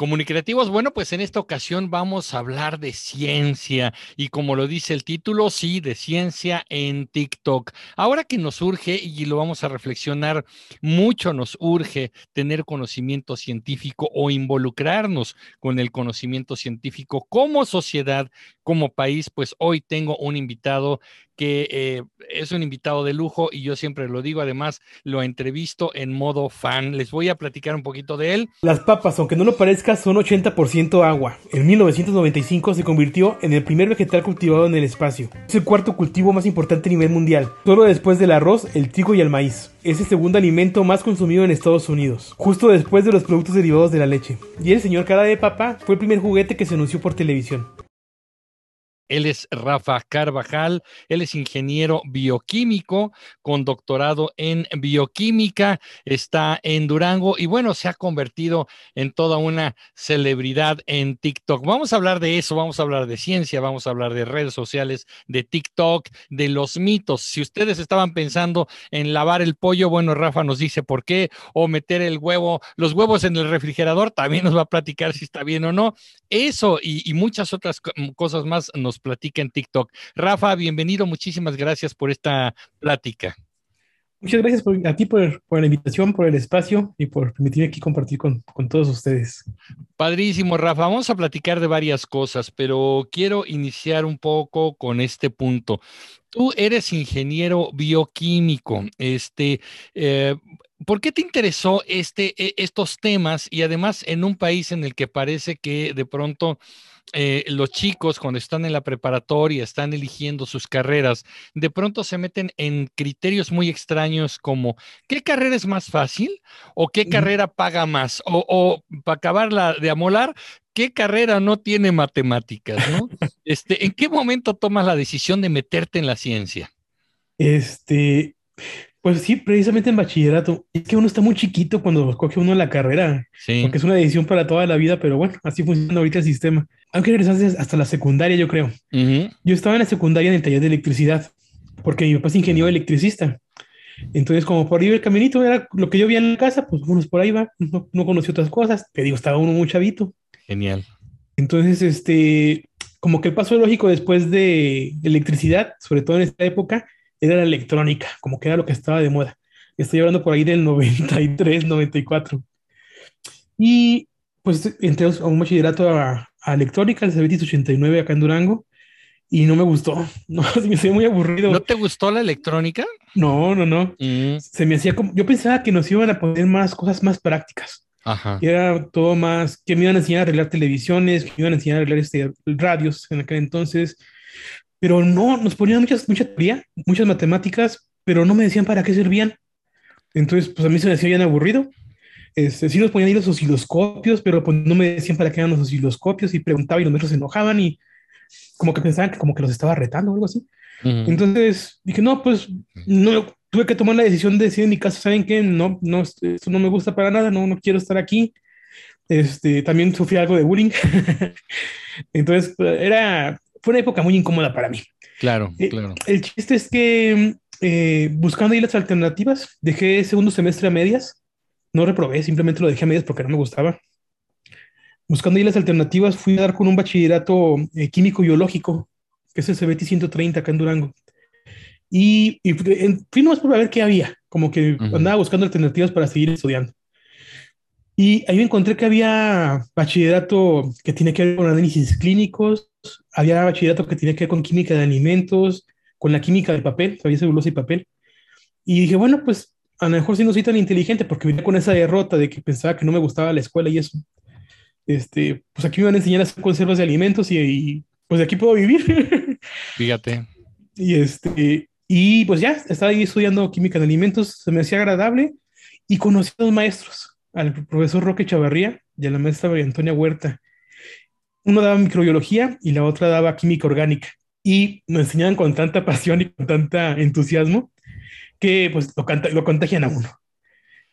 Comunicativos, bueno, pues en esta ocasión vamos a hablar de ciencia y como lo dice el título, sí, de ciencia en TikTok. Ahora que nos urge y lo vamos a reflexionar mucho, nos urge tener conocimiento científico o involucrarnos con el conocimiento científico como sociedad, como país, pues hoy tengo un invitado que eh, es un invitado de lujo y yo siempre lo digo, además lo entrevisto en modo fan. Les voy a platicar un poquito de él. Las papas, aunque no lo parezca, son 80% agua. En 1995 se convirtió en el primer vegetal cultivado en el espacio. Es el cuarto cultivo más importante a nivel mundial, solo después del arroz, el trigo y el maíz. Es el segundo alimento más consumido en Estados Unidos, justo después de los productos derivados de la leche. Y el señor cara de papa fue el primer juguete que se anunció por televisión. Él es Rafa Carvajal, él es ingeniero bioquímico con doctorado en bioquímica, está en Durango y bueno, se ha convertido en toda una celebridad en TikTok. Vamos a hablar de eso, vamos a hablar de ciencia, vamos a hablar de redes sociales, de TikTok, de los mitos. Si ustedes estaban pensando en lavar el pollo, bueno, Rafa nos dice por qué, o meter el huevo, los huevos en el refrigerador, también nos va a platicar si está bien o no. Eso y, muchas otras cosas más nos platica en TikTok. Rafa, bienvenido, muchísimas gracias por esta plática. Muchas gracias a ti por, la invitación, por el espacio y por permitirme aquí compartir con, con, todos ustedes. Padrísimo, Rafa. Vamos a platicar de varias cosas, pero quiero iniciar un poco con este punto. Tú eres ingeniero bioquímico. Este, eh, ¿Por qué te interesó este, e, estos temas y además en un país en el que parece que de pronto eh, los chicos cuando están en la preparatoria, están eligiendo sus carreras, de pronto se meten en criterios muy extraños como ¿qué carrera es más fácil? ¿O qué carrera paga más? O, para acabarla de amolar, ¿qué carrera no tiene matemáticas? Este, ¿En qué momento tomas la decisión de meterte en la ciencia? Este, pues sí, precisamente en bachillerato. Es que uno está muy chiquito cuando coge uno la carrera, porque es una decisión para toda la vida, pero bueno, así funciona ahorita el sistema. Aunque regresaste hasta la secundaria, yo creo. Yo estaba en la secundaria en el taller de electricidad, porque mi papá es ingeniero electricista. Entonces, como por ahí el caminito era lo que yo vi en la casa, pues uno por ahí va, no, no conocí otras cosas. Te digo, estaba uno muy chavito. Genial. Entonces, este, como que el paso lógico después de electricidad, sobre todo en esta época, era la electrónica, como que era lo que estaba de moda. Estoy hablando por ahí del 93, 94. Y pues entré a un bachillerato a, electrónica, el CBT 89 acá en Durango, y no me gustó. No, me hacía muy aburrido. ¿No te gustó la electrónica? No, no, no. Mm. Se me hacía como, yo pensaba que nos iban a poner más cosas más prácticas. Ajá. Y era todo más, que me iban a enseñar a arreglar televisiones, que me iban a enseñar a arreglar este, radios en aquel entonces. Pero no, nos ponían muchas, mucha teoría, muchas matemáticas, pero no me decían para qué servían. Entonces, pues a mí se me hacía bien aburrido. Este, sí nos ponían ahí los osciloscopios, pero pues no me decían para qué eran los osciloscopios y preguntaba y los maestros se enojaban y como que pensaban que como que los estaba retando o algo así. Entonces dije, no, pues no, tuve que tomar la decisión de decir en mi casa, ¿saben qué? No, no, esto no me gusta para nada, no, no quiero estar aquí. Este, también sufrí algo de bullying. Entonces, era, fue una época muy incómoda para mí. Claro, eh, claro. El chiste es que eh, buscando ahí las alternativas, dejé segundo semestre a medias. No reprobé, simplemente lo dejé a medias porque no me gustaba. Buscando ahí las alternativas, fui a dar con un bachillerato eh, químico-biológico, que es el CBT 130 acá en Durango. Y, y fui nomás por ver qué había, como que andaba buscando alternativas para seguir estudiando. Y ahí me encontré que había bachillerato que tiene que ver con análisis clínicos, había bachillerato que tenía que ver con química de alimentos, con la química del papel, había celulosa y papel. Y dije, bueno, pues a lo mejor sí no soy tan inteligente porque venía con esa derrota de que pensaba que no me gustaba la escuela y eso. Este, pues aquí me van a enseñar a hacer conservas de alimentos y, pues de aquí puedo vivir. Fíjate. Y este, y pues ya, estaba ahí estudiando química de alimentos, se me hacía agradable y conocí a los maestros, al profesor Roque Chavarría y a la maestra Antonia Huerta uno daba microbiología y la otra daba química orgánica. Y me enseñaban con tanta pasión y con tanta entusiasmo que pues lo, lo contagian a uno.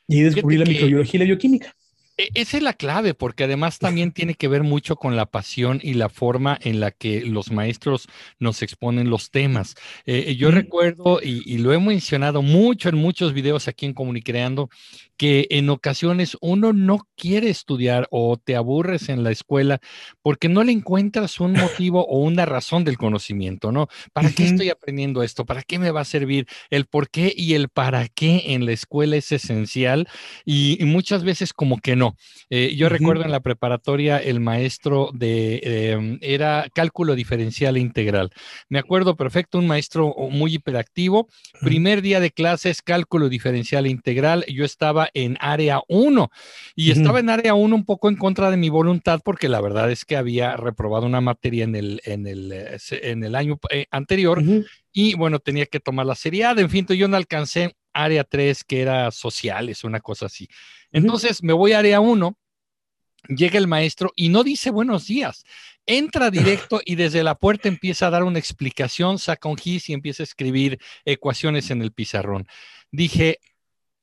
Y descubrí la microbiología y la bioquímica. E, esa es la clave, porque además también tiene que ver mucho con la pasión y la forma en la que los maestros nos exponen los temas. Eh, yo recuerdo, y, lo he mencionado mucho en muchos videos aquí en Comunicreando, que en ocasiones uno no quiere estudiar o te aburres en la escuela porque no le encuentras un motivo o una razón del conocimiento, ¿no? ¿Para qué estoy aprendiendo esto? ¿Para qué me va a servir? El por qué y el para qué en la escuela es esencial y, muchas veces como que no. Eh, yo recuerdo en la preparatoria el maestro de, em, era cálculo diferencial e integral. Me acuerdo perfecto, un maestro muy hiperactivo. Primer día de clases, cálculo diferencial e integral. Yo estaba en área 1 y estaba en área 1 un poco en contra de mi voluntad porque la verdad es que había reprobado una materia en el, en el, eh, en el año eh, anterior y bueno, tenía que tomar la seriedad. En fin, yo no alcancé área 3 que era sociales, una cosa así. Entonces me voy a área 1 llega el maestro y no dice buenos días. Entra directo y desde la puerta empieza a dar una explicación, saca un gis y empieza a escribir ecuaciones en el pizarrón. Dije,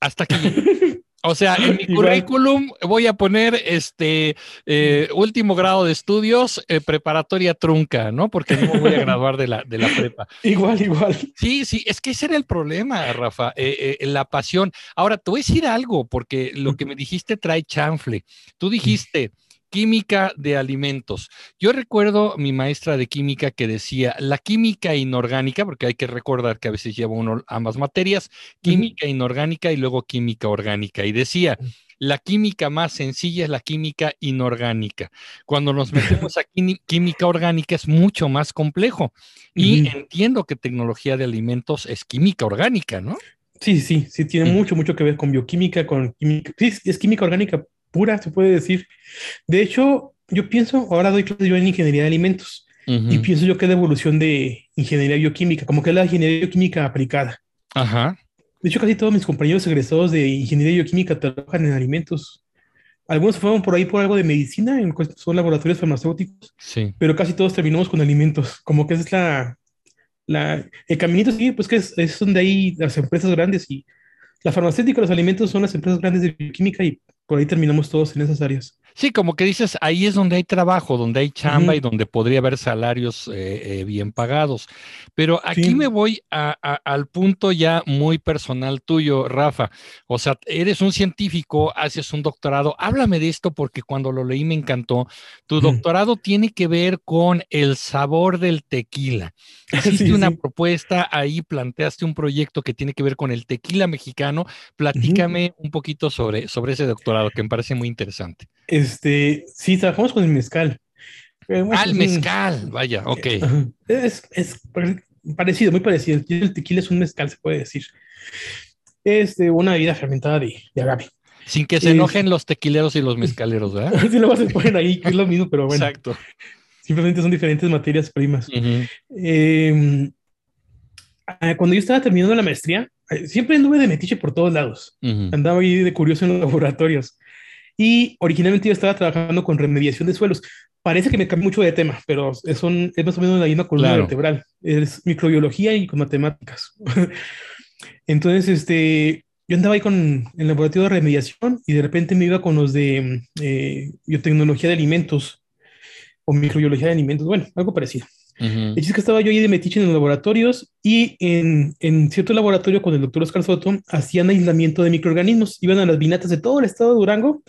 hasta aquí. O sea, en mi currículum voy a poner este eh, último grado de estudios, eh, preparatoria trunca, ¿no? Porque no me voy a graduar de la, de la prepa. Igual, igual. Sí, sí, es que ese era el problema, Rafa, eh, la pasión. Ahora, te voy a decir algo, porque lo que me dijiste trae chanfle. Tú dijiste, química de alimentos. Yo recuerdo mi maestra de química que decía, la química inorgánica, porque hay que recordar que a veces lleva uno ambas materias, química inorgánica y luego química orgánica. Y decía, la química más sencilla es la química inorgánica. Cuando nos metemos a química orgánica es mucho más complejo. Y entiendo que tecnología de alimentos es química orgánica, ¿no? Sí, sí, sí, tiene mucho, mucho que ver con bioquímica, con química. Sí, es química orgánica pura, se puede decir. De hecho, yo pienso, ahora doy clases yo en ingeniería de alimentos y pienso yo que es la evolución de ingeniería bioquímica, como que es la ingeniería bioquímica aplicada. Ajá. De hecho, casi todos mis compañeros egresados de ingeniería bioquímica trabajan en alimentos. Algunos fueron por ahí por algo de medicina, en, son laboratorios farmacéuticos, sí. pero casi todos terminamos con alimentos, como que es la, la el caminito, sí, pues que es, es donde hay las empresas grandes y la farmacéutica, los alimentos son las empresas grandes de bioquímica y por ahí terminamos todos en esas áreas. Sí, como que dices, ahí es donde hay trabajo, donde hay chamba y donde podría haber salarios eh, eh, bien pagados. Pero aquí me voy al punto ya muy personal tuyo, Rafa. O sea, eres un científico, haces un doctorado. Háblame de esto porque cuando lo leí me encantó. Tu doctorado tiene que ver con el sabor del tequila. Hiciste una propuesta, ahí planteaste un proyecto que tiene que ver con el tequila mexicano. Platícame un poquito sobre, sobre ese doctorado que me parece muy interesante. Este, sí, trabajamos con el mezcal. Eh, ah, el mezcal, vaya, ok. Es, parecido, muy parecido. El tequila es un mezcal, se puede decir. Es de una bebida fermentada de, agave. Sin que se enojen los tequileros y los mezcaleros, ¿verdad? sí, lo vas a poner ahí, que es lo mismo, pero bueno. Exacto. Simplemente son diferentes materias primas. Em, ah, cuando yo estaba terminando la maestría, eh, siempre anduve de metiche por todos lados. Andaba ahí de curioso en los laboratorios. Y originalmente yo estaba trabajando con remediación de suelos. Parece que me cambié mucho de tema, pero es, es más o menos la misma columna vertebral. Es microbiología y con matemáticas. Entonces, este, yo andaba ahí con el laboratorio de remediación y de repente me iba con los de eh, biotecnología de alimentos o microbiología de alimentos. Bueno, algo parecido. Uh es que estaba yo ahí de metiche en los laboratorios y en, en, cierto laboratorio con el doctor Oscar Soto hacían aislamiento de microorganismos. Iban a las vinatas de todo el estado de Durango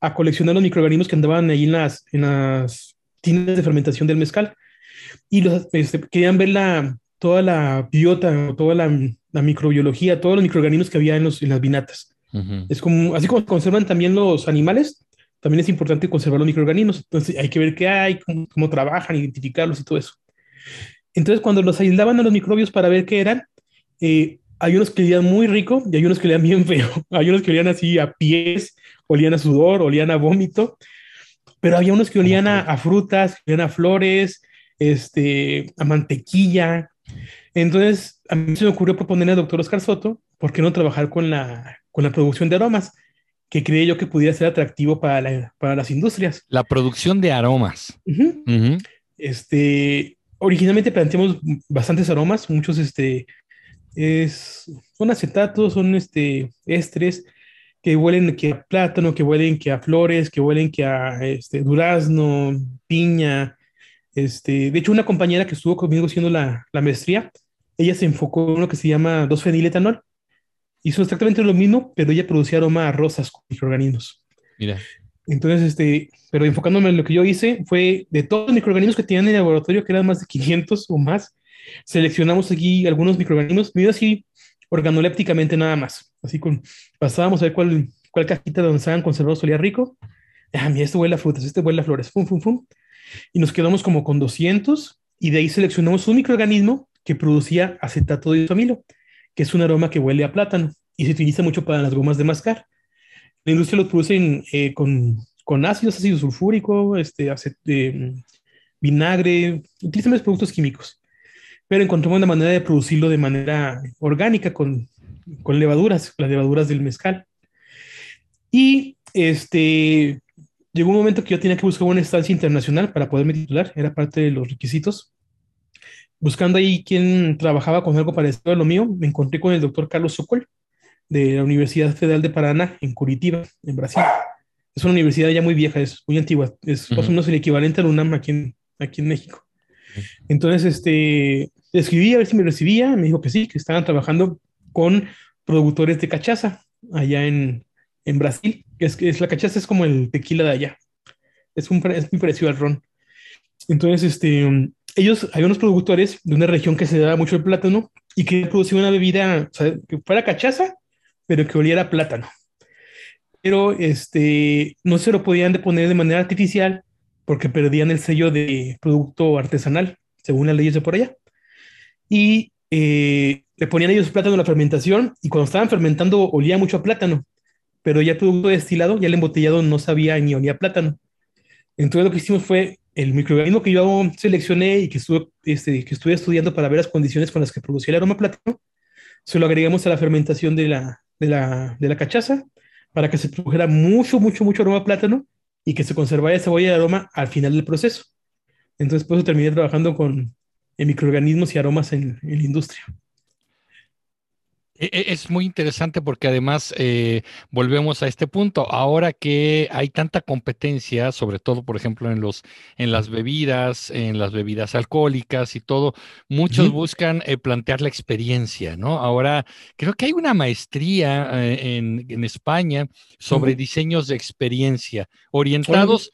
a coleccionar los microorganismos que andaban ahí en las, en las tiendas de fermentación del mezcal. Y los, este, querían ver la, toda la biota, toda la, la, microbiología, todos los microorganismos que había en, los, en las vinatas. Es como, así como conservan también los animales, también es importante conservar los microorganismos. Entonces hay que ver qué hay, cómo, trabajan, identificarlos y todo eso. Entonces cuando los aislaban a los microbios para ver qué eran, eh, hay unos que olían muy rico y hay unos que olían bien feo. Hay unos que olían así a pies, olían a sudor, olían a vómito, pero había unos que olían a, frutas, olían a flores, este, a mantequilla. Entonces, a mí se me ocurrió proponerle al doctor Oscar Soto, ¿por qué no trabajar con la, con la producción de aromas? Que creía yo que pudiera ser atractivo para, para las industrias. La producción de aromas. Este, originalmente planteamos bastantes aromas, muchos este, es, son acetatos, son este, estres, que huelen que a plátano, que huelen que a flores, que huelen que a este, durazno, piña. Este, de hecho, una compañera que estuvo conmigo haciendo la, la maestría, ella se enfocó en lo que se llama 2-feniletanol, hizo exactamente lo mismo, pero ella producía aroma a rosas con microorganismos. Mira. Entonces, este, pero enfocándome en lo que yo hice, fue de todos los microorganismos que tenían en el laboratorio, que eran más de 500 o más, seleccionamos aquí algunos microorganismos, medio así organolépticamente nada más. Así con, pasábamos a ver cuál, cuál cajita donde estaban conservados olía rico. Ah, mira, este huele a frutas, este huele a flores, fum, fum, fum. Y nos quedamos como con 200 y de ahí seleccionamos un microorganismo que producía acetato de isomilo, que es un aroma que huele a plátano y se utiliza mucho para las gomas de mascar. La industria lo produce eh, con, con, ácidos, ácido sulfúrico, este, eh, vinagre, utilizan los productos químicos. Pero encontramos una manera de producirlo de manera orgánica con, con levaduras, las levaduras del mezcal. Y este, llegó un momento que yo tenía que buscar una estancia internacional para poderme titular, era parte de los requisitos. Buscando ahí quién trabajaba con algo parecido a lo mío, me encontré con el doctor Carlos Sokol, de la Universidad Federal de Paraná, en Curitiba, en Brasil. Es una universidad ya muy vieja, es muy antigua, es más o menos el equivalente al UNAM aquí en, aquí en México. Entonces, este, escribí a ver si me recibía, me dijo que sí, que estaban trabajando con productores de cachaza allá en, en Brasil, es, es la cachaza es como el tequila de allá. Es, un, es muy parecido al ron. Entonces, este, ellos, hay unos productores de una región que se da mucho el plátano y que producían una bebida, que fuera cachaza, pero que oliera a plátano. Pero este, no se lo podían poner de manera artificial porque perdían el sello de producto artesanal, según las leyes de por allá. Y eh, le ponían ellos plátano a la fermentación y cuando estaban fermentando olía mucho a plátano pero ya el producto destilado, ya el embotellado no sabía ni olía plátano. Entonces lo que hicimos fue el microorganismo que yo seleccioné y que estuve, este, que estuve estudiando para ver las condiciones con las que producía el aroma plátano, se lo agregamos a la fermentación de la, de la, de la cachaza para que se produjera mucho, mucho, mucho aroma plátano y que se conservara esa huella de aroma al final del proceso. Entonces, por eso terminé trabajando con microorganismos y aromas en, en la industria. E, e, es muy interesante porque además eh, volvemos a este punto. Ahora que hay tanta competencia, sobre todo, por ejemplo, en los en las bebidas, en las bebidas alcohólicas y todo, muchos buscan eh, plantear la experiencia, ¿no? Ahora creo que hay una maestría eh, en, España sobre diseños de experiencia orientados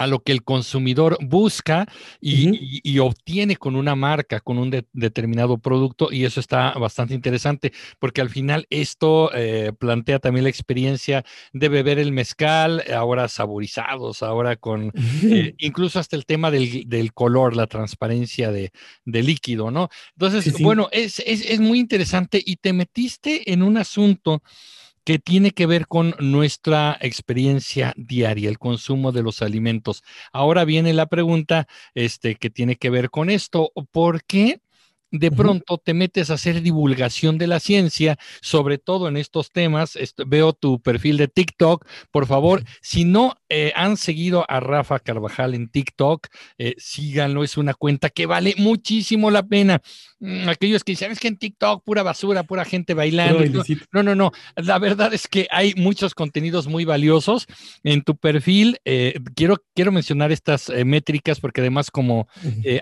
a lo que el consumidor busca y, obtiene con una marca, con un determinado producto, y eso está bastante interesante, porque al final esto eh, plantea también la experiencia de beber el mezcal, ahora saborizados, ahora con eh, incluso hasta el tema del, color, la transparencia de, líquido, ¿no? Entonces, bueno, es, es muy interesante y te metiste en un asunto que tiene que ver con nuestra experiencia diaria, el consumo de los alimentos. Ahora viene la pregunta este, que tiene que ver con esto. ¿Por qué? De pronto te metes a hacer divulgación de la ciencia, sobre todo en estos temas. veo tu perfil de TikTok. Por favor, si no eh, han seguido a Rafa Carvajal en TikTok, eh, síganlo. Es una cuenta que vale muchísimo la pena. Mm, aquellos que dicen, es que en TikTok pura basura, pura gente bailando. No, no, no. La verdad es que hay muchos contenidos muy valiosos en tu perfil. Eh, quiero, quiero mencionar estas métricas porque además como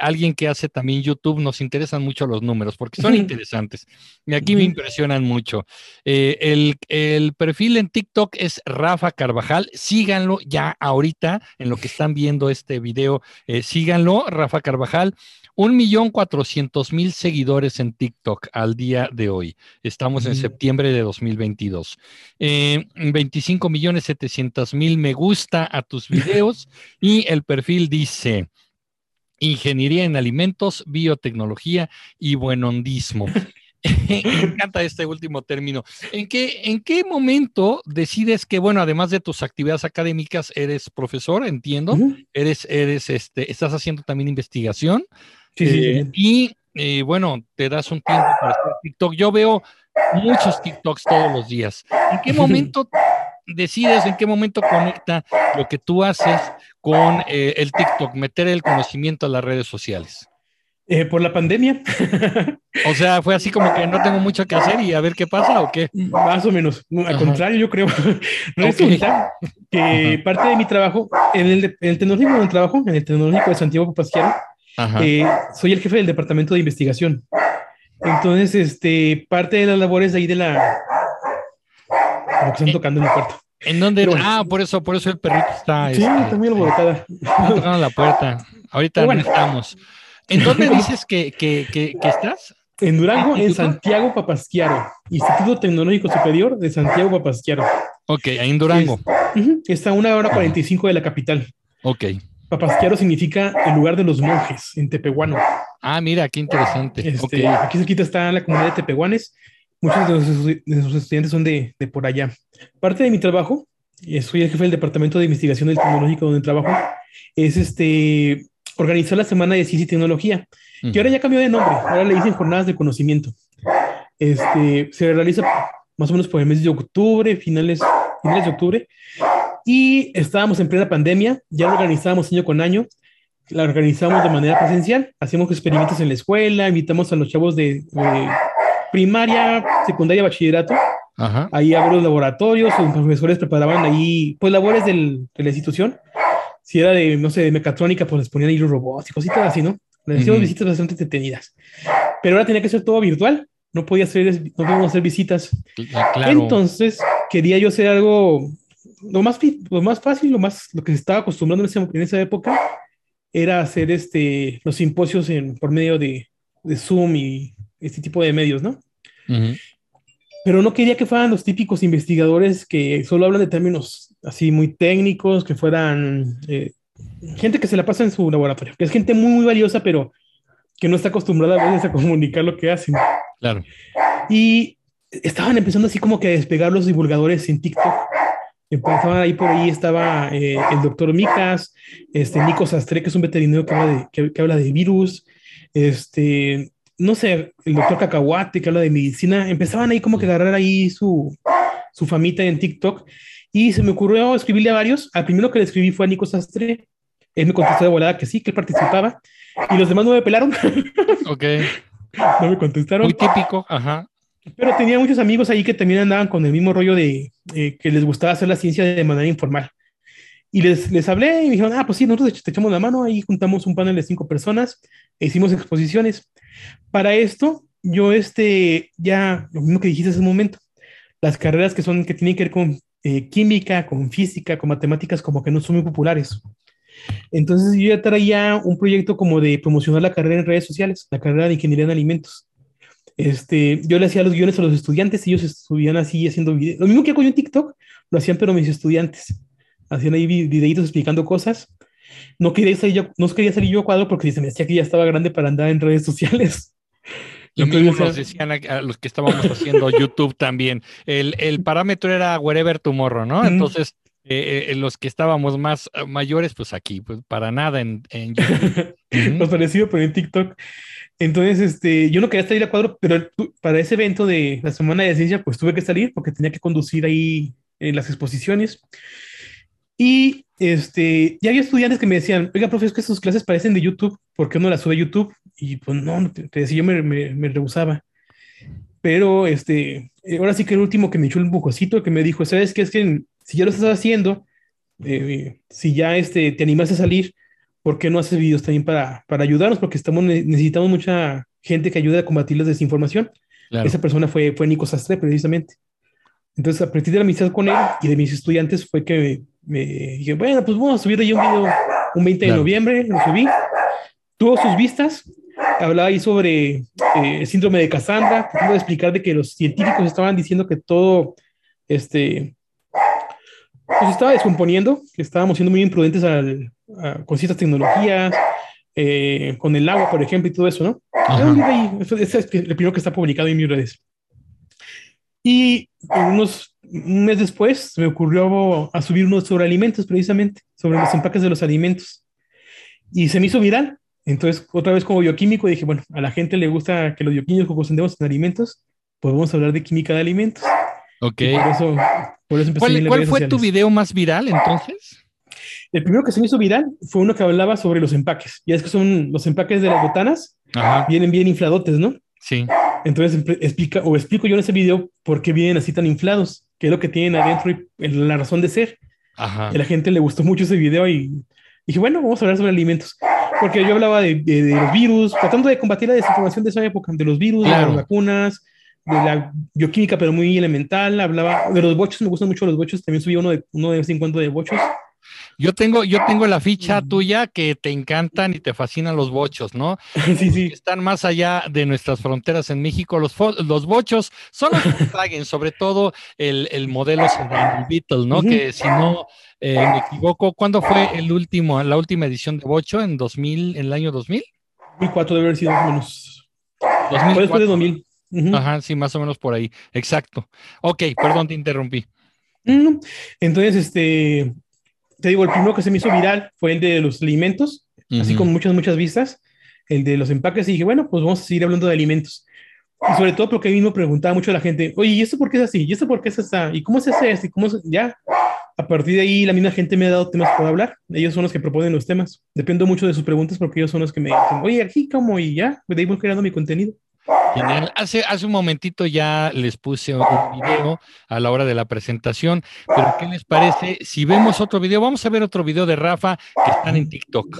alguien que hace también YouTube, nos interesan mucho los números porque son interesantes. Y aquí me impresionan mucho. Eh, el, perfil en TikTok es Rafa Carvajal. Síganlo ya ahorita en lo que están viendo este video. Eh, síganlo, Rafa Carvajal. Un millón cuatrocientos mil seguidores en TikTok al día de hoy. Estamos en septiembre de 2022. Eh, 25 millones setecientos mil me gusta a tus videos y el perfil dice, ingeniería en alimentos, biotecnología y buenondismo. Me encanta este último término. ¿En qué, ¿En qué momento decides que, bueno, además de tus actividades académicas, eres profesor, entiendo, eres, eres, este, estás haciendo también investigación sí, eh, y eh, bueno, te das un tiempo para hacer TikTok. Yo veo muchos TikToks todos los días. ¿En qué momento decides en qué momento conecta lo que tú haces con eh, el TikTok, meter el conocimiento a las redes sociales? Eh, por la pandemia. o sea, fue así como que no tengo mucho que hacer y a ver qué pasa o qué. Más o menos. Al contrario, yo creo. que parte de mi trabajo, en el, tecnológico donde trabajo, en el tecnológico de Santiago Pasquiano, eh, soy el jefe del departamento de investigación. Entonces, este, parte de las labores ahí de la... Como que están tocando en el cuarto. ¿En dónde? Bueno. Ah, por eso, por eso el perrito está. Sí, este, muy alborotada. está tocando la puerta. Ahorita Pero no bueno. estamos. ¿En dónde dices que, que, que, que estás? En Durango, en ¿Instituto? Santiago Papasquiaro, Instituto Tecnológico Superior de Santiago Papasquiaro. Ok, ahí en Durango. Ujú, Está a una hora 45 de la capital. Ok. Papasquiaro significa el lugar de los monjes en Tepehuano. Ah, mira, qué interesante. Este, Ok. Aquí cerquita está la comunidad de Tepehuanes. Muchos de sus, de sus estudiantes son de, de por allá. Parte de mi trabajo, eh, soy el jefe del departamento de investigación del tecnológico donde trabajo, es este organizar la semana de ciencia y tecnología, que ahora ya cambió de nombre, ahora le dicen jornadas de conocimiento. Este, se realiza más o menos por el mes de octubre, finales, finales de octubre, y estábamos en plena pandemia, ya lo organizábamos año con año, la organizamos de manera presencial, hacemos experimentos en la escuela, invitamos a los chavos de, de primaria, secundaria, bachillerato, Ajá. ahí a ver los laboratorios, los profesores preparaban ahí, pues, labores del- de la institución. Si era de, no sé, de mecatrónica, pues les ponían ahí los robots y cositas así, ¿no? Les Ujú. visitas bastante entretenidas. Pero ahora tenía que ser todo virtual, no podía hacer, no podíamos hacer visitas. Ah, Claro. Entonces, quería yo hacer algo, lo más, lo más fácil, lo más, lo que se estaba acostumbrando en, ese- en esa época, era hacer este, los simposios en, por medio de, de Zoom y este tipo de medios, ¿no? Ujú. pero no quería que fueran los típicos investigadores que solo hablan de términos así muy técnicos, que fueran eh, gente que se la pasa en su laboratorio, que es gente muy, muy valiosa, pero que no está acostumbrada a veces a comunicar lo que hacen. Claro. Y estaban empezando así como que a despegar los divulgadores en TikTok. Empezaban ahí por ahí, estaba eh, el doctor Micas, este Nico Sastre, que es un veterinario que habla de, que, que habla de virus, este, no sé, el doctor Cacahuate, que habla de medicina. Empezaban ahí como que agarrar ahí su, su famita en TikTok. Y se me ocurrió escribirle a varios. Al primero que le escribí fue a Nico Sastre. Él me contestó de volada que sí, que él participaba. Y los demás no me pelaron, Ok. no me contestaron. Muy típico. Ajá. Pero tenía muchos amigos ahí que también andaban con el mismo rollo de eh, que les gustaba hacer la ciencia de manera informal. Y les, les hablé y me dijeron, ah, pues sí, nosotros te echamos la mano, ahí juntamos un panel de cinco personas, e hicimos exposiciones. Para esto, yo este, ya, lo mismo que dijiste hace un momento, las carreras que son, que tienen que ver con eh, química, con física, con matemáticas, como que no son muy populares. Entonces yo ya traía un proyecto como de promocionar la carrera en redes sociales, la carrera de ingeniería en alimentos. Este, yo le hacía los guiones a los estudiantes ellos estuvieran así haciendo videos. Lo mismo que hago yo en TikTok, lo hacían pero mis estudiantes. Hacían ahí vi- videitos explicando cosas. No quería salir yo, no quería salir yo a cuadro porque se me decía que ya estaba grande para andar en redes sociales. Lo mismo nos decían a, los que estábamos haciendo YouTube también. El, el parámetro era wherever tomorrow, ¿no? Entonces, eh, eh, los que estábamos más eh, mayores, pues aquí, pues para nada en, en YouTube. Nos pareció, pero en TikTok. Entonces, este, yo no quería salir a cuadro, pero para ese evento de la Semana de Ciencia, pues tuve que salir porque tenía que conducir ahí en las exposiciones. Y este, ya había estudiantes que me decían, oiga, profe, es que sus clases parecen de YouTube, ¿por qué no las sube a YouTube? Y pues no, te, te decía, yo me, me, me rehusaba. Pero este, eh, ahora sí que el último que me echó un bucocito, que me dijo, ¿sabes qué? Es que si ya lo estás haciendo, eh, si ya este, te animas a salir, ¿por qué no haces videos también para, para ayudarnos? Porque estamos, ne- necesitamos mucha gente que ayude a combatir la desinformación. Claro. Esa persona fue, fue Nico Sastre, precisamente. Entonces, a partir de la amistad con él y de mis estudiantes, fue que me, dije, bueno, pues vamos a subir ahí un video un 20 de Claro. noviembre, lo subí. Tuvo sus vistas, hablaba ahí sobre eh, el síndrome de Cassandra, tratando de explicar de que los científicos estaban diciendo que todo, este, pues estaba descomponiendo, que estábamos siendo muy imprudentes al- a- con ciertas tecnologías, eh, con el agua, por ejemplo, y todo eso, ¿no? Ahí, eso- ese es el primero que está publicado en mis redes. Y unos, un mes después me ocurrió a subir uno sobre alimentos, precisamente, sobre los empaques de los alimentos. Y se me hizo viral. Entonces, otra vez como bioquímico, dije, bueno, a la gente le gusta que los bioquímicos concentremos en alimentos, pues vamos a hablar de química de alimentos. Ok. Y por eso, por eso empecé ¿Cuál, fue tu sociales. video más viral entonces? El primero que se me hizo viral fue uno que hablaba sobre los empaques. Ya es que son los empaques de las botanas, Ajá. vienen bien infladotes, ¿no? Sí. Entonces explica o explico yo en ese video por qué vienen así tan inflados, qué es lo que tienen adentro y la razón de ser. Ajá. Y a la gente le gustó mucho ese video y dije, bueno, vamos a hablar sobre alimentos. Porque yo hablaba de, los virus, tratando de combatir la desinformación de esa época, de los virus, de las vacunas, de la bioquímica, pero muy elemental. Hablaba de los bochos, me gustan mucho los bochos. También subí uno de, uno de vez en cuando de bochos. Yo tengo, yo tengo la ficha tuya que te encantan y te fascinan los bochos, ¿no? Sí, sí. Están más allá de nuestras fronteras en México. Los, los bochos son los que traguen, sobre todo el, el modelo Beetle, ¿no? Que si no eh, me equivoco, ¿cuándo fue el último, la última edición de bocho? ¿En 2000, en el año 2000? 2004 debe haber sido menos. 2004. Después de 2000. Ajá, sí, más o menos por ahí. Exacto. Ok, perdón, te interrumpí. Entonces, este, te digo, el primero que se me hizo viral fue el de los alimentos, así con muchas, muchas vistas. El de los empaques, y dije, bueno, pues vamos a seguir hablando de alimentos. Y sobre todo porque a mí me preguntaba mucho la gente, oye, ¿y esto por qué es así? ¿Y esto por qué es así? ¿Y cómo se hace esto? ¿Y cómo se... Ya, a partir de ahí la misma gente me ha dado temas para hablar. Ellos son los que proponen los temas. Dependo mucho de sus preguntas porque ellos son los que me dicen, oye, aquí cómo y ya, de ahí voy creando mi contenido. Genial. Hace, hace un momentito ya les puse un video a la hora de la presentación, pero ¿qué les parece? Si vemos otro video, vamos a ver otro video de Rafa que están en TikTok.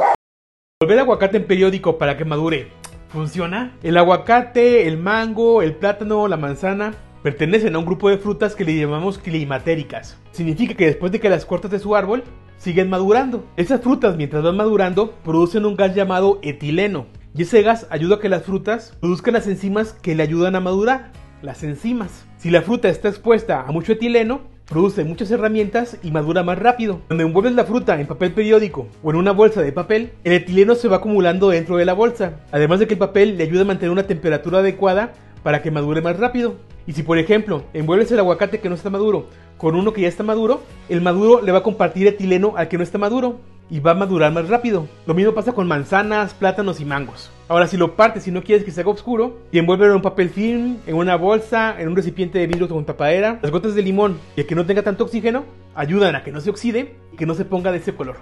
Volver aguacate en periódico para que madure. ¿Funciona? El aguacate, el mango, el plátano, la manzana pertenecen a un grupo de frutas que le llamamos climatéricas. Significa que después de que las cortas de su árbol, siguen madurando. Esas frutas, mientras van madurando, producen un gas llamado etileno, y ese gas ayuda a que las frutas produzcan las enzimas que le ayudan a madurar, las enzimas. Si la fruta está expuesta a mucho etileno, produce muchas herramientas y madura más rápido. Cuando envuelves la fruta en papel periódico o en una bolsa de papel, el etileno se va acumulando dentro de la bolsa, además de que el papel le ayuda a mantener una temperatura adecuada para que madure más rápido. Y si por ejemplo envuelves el aguacate que no está maduro con uno que ya está maduro, el maduro le va a compartir etileno al que no está maduro y va a madurar más rápido. Lo mismo pasa con manzanas, plátanos y mangos. Ahora, si lo partes y no quieres que se haga oscuro, y envuélvelo en un papel film, en una bolsa, en un recipiente de vidrio con tapadera, las gotas de limón y que no tenga tanto oxígeno ayudan a que no se oxide y que no se ponga de ese color.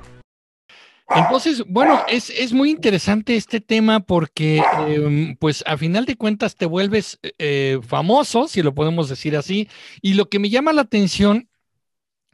Entonces, bueno, es, es, muy interesante este tema porque, em, pues, a final de cuentas te vuelves eh, famoso, si lo podemos decir así, y lo que me llama la atención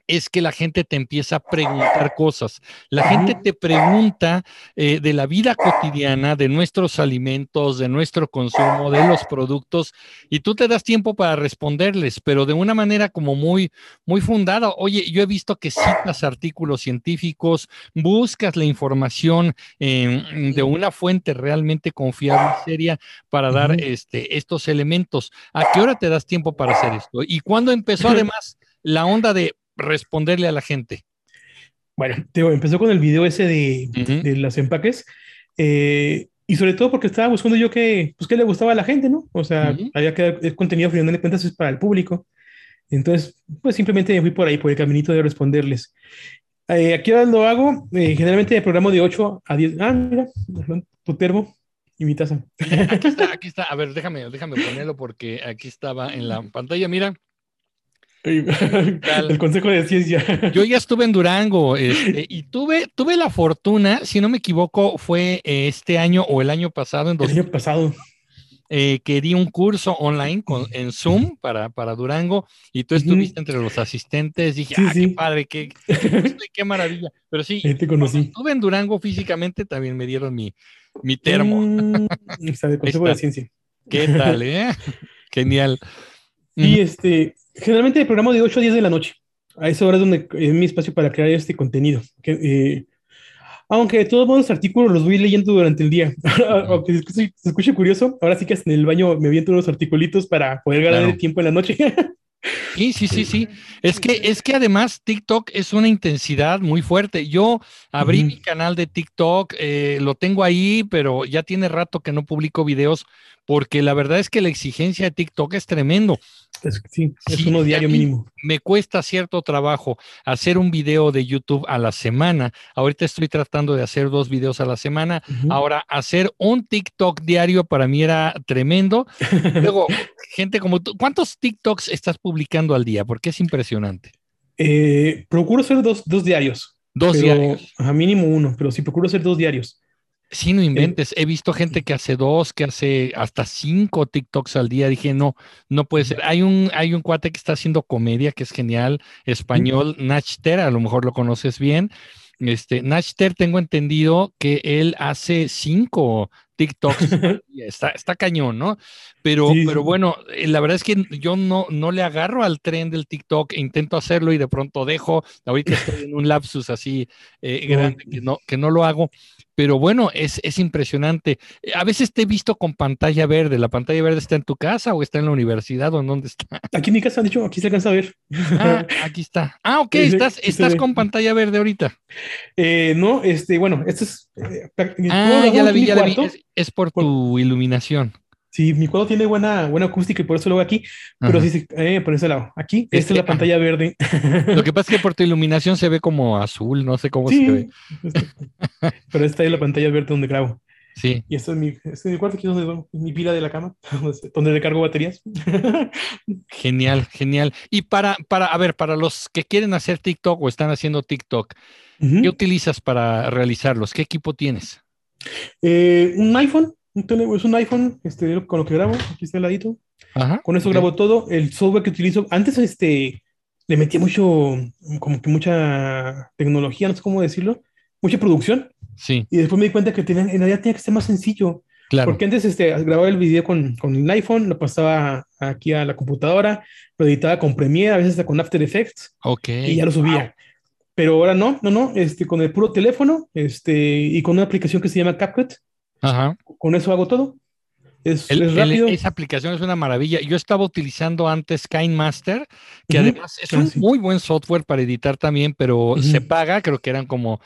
es que la gente te empieza a preguntar cosas. La gente te pregunta eh, de la vida cotidiana, de nuestros alimentos, de nuestro consumo, de los productos, y tú te das tiempo para responderles, pero de una manera como muy, muy fundada. Oye, yo he visto que citas artículos científicos, buscas la información de una fuente realmente confiable y seria para dar este, estos elementos. ¿A qué hora te das tiempo para hacer esto? ¿Y cuándo empezó además la onda de responderle a la gente? Bueno, empezó con el video ese de, de los empaques. Eh, y sobre todo porque estaba buscando yo que, pues, que le gustaba a la gente, ¿no? O sea, había que el contenido, al final de cuentas, es para el público. Entonces, pues simplemente me fui por ahí, por el caminito de responderles. Eh, aquí ahora lo hago, eh, generalmente de programa de 8 a 10. Ah, mira, tu termo y mi taza. Aquí está, aquí está. A ver, déjame, déjame ponerlo porque aquí estaba en la pantalla, mira. El Consejo de Ciencia. Yo ya estuve en Durango este, y tuve, tuve la fortuna, si no me equivoco, fue eh, este año o el año pasado. En el año pasado. Eh, que di un curso online con, en Zoom para, para Durango y tú estuviste entre los asistentes. Dije, ah, qué padre, qué, qué, maravilla. Pero sí, te conocí. estuve en Durango físicamente, también me dieron mi, mi termo. Mm, está de Consejo de Ciencia. ¿Qué tal, eh? Genial. Y este, generalmente el programa de 8 a 10 de la noche. A esa hora es donde es mi espacio para crear este contenido. Que, eh, aunque de todos modos artículos los voy leyendo durante el día. aunque se escuche, curioso, ahora sí que en el baño me aviento unos articulitos para poder ganar el tiempo en la noche. Sí, sí, sí, sí. Es que, es que además TikTok es una intensidad muy fuerte. Yo abrí mi canal de TikTok, eh, lo tengo ahí, pero ya tiene rato que no publico videos porque la verdad es que la exigencia de TikTok es tremendo. Sí, es uno diario mínimo. Me cuesta cierto trabajo hacer un video de YouTube a la semana. Ahorita estoy tratando de hacer dos videos a la semana. Ahora, hacer un TikTok diario para mí era tremendo. Luego, gente como tú, ¿cuántos TikToks estás publicando al día? Porque es impresionante. Eh, procuro hacer dos, diarios. Dos diarios. A mínimo uno, pero sí procuro hacer dos diarios. Sí, no inventes. He visto gente que hace dos, que hace hasta cinco TikToks al día. Dije, no, no puede ser. Hay un, hay un cuate que está haciendo comedia que es genial, español, Nach Tera, a lo mejor lo conoces bien. Este, Nachter, tengo entendido que él hace cinco TikToks. está, está cañón, ¿no? Pero, pero bueno, eh, la verdad es que yo no, no le agarro al tren del TikTok, intento hacerlo y de pronto dejo. Ahorita estoy en un lapsus así eh, grande que no, que no lo hago. Pero bueno, es, es impresionante. Eh, a veces te he visto con pantalla verde. ¿La pantalla verde está en tu casa o está en la universidad o en dónde está? Aquí en mi casa, han dicho, aquí se alcanza a ver. Ah, aquí está. Ah, ok, estás, estás con pantalla verde ahorita. no, este, bueno, esto es. ah, ya la vi, ya la vi. Es, por tu iluminación. Sí, mi cuadro tiene buena, buena acústica y por eso lo veo aquí, pero sí, sí eh, por ese lado. Aquí, esta es la pantalla verde. Lo que pasa es que por tu iluminación se ve como azul, no sé cómo se ve. pero esta es la pantalla verde donde grabo. Sí. Y esto es mi, este es mi cuarto, aquí es donde mi pila de la cama, donde le cargo baterías. Genial, genial. Y para, para, a ver, para los que quieren hacer TikTok o están haciendo TikTok, ¿qué utilizas para realizarlos? ¿Qué equipo tienes? Eh, un iPhone es un iPhone este, con lo que grabo, aquí está al ladito. con eso grabo todo. El software que utilizo, antes este, le metía mucho, como que mucha tecnología, no sé cómo decirlo, mucha producción. Sí. Y después me di cuenta que tenía, en realidad tenía que ser más sencillo. Claro. Porque antes este, grababa el video con, con el iPhone, lo pasaba aquí a la computadora, lo editaba con Premiere, a veces hasta con After Effects. Ok. Y ya lo subía. Pero ahora no, no, no, este, con el puro teléfono este, y con una aplicación que se llama CapCut, Ajá. Con eso hago todo. Es, rápido. esa aplicación es una maravilla. Yo estaba utilizando antes KineMaster, que además es un muy buen software para editar también, pero se paga, creo que eran como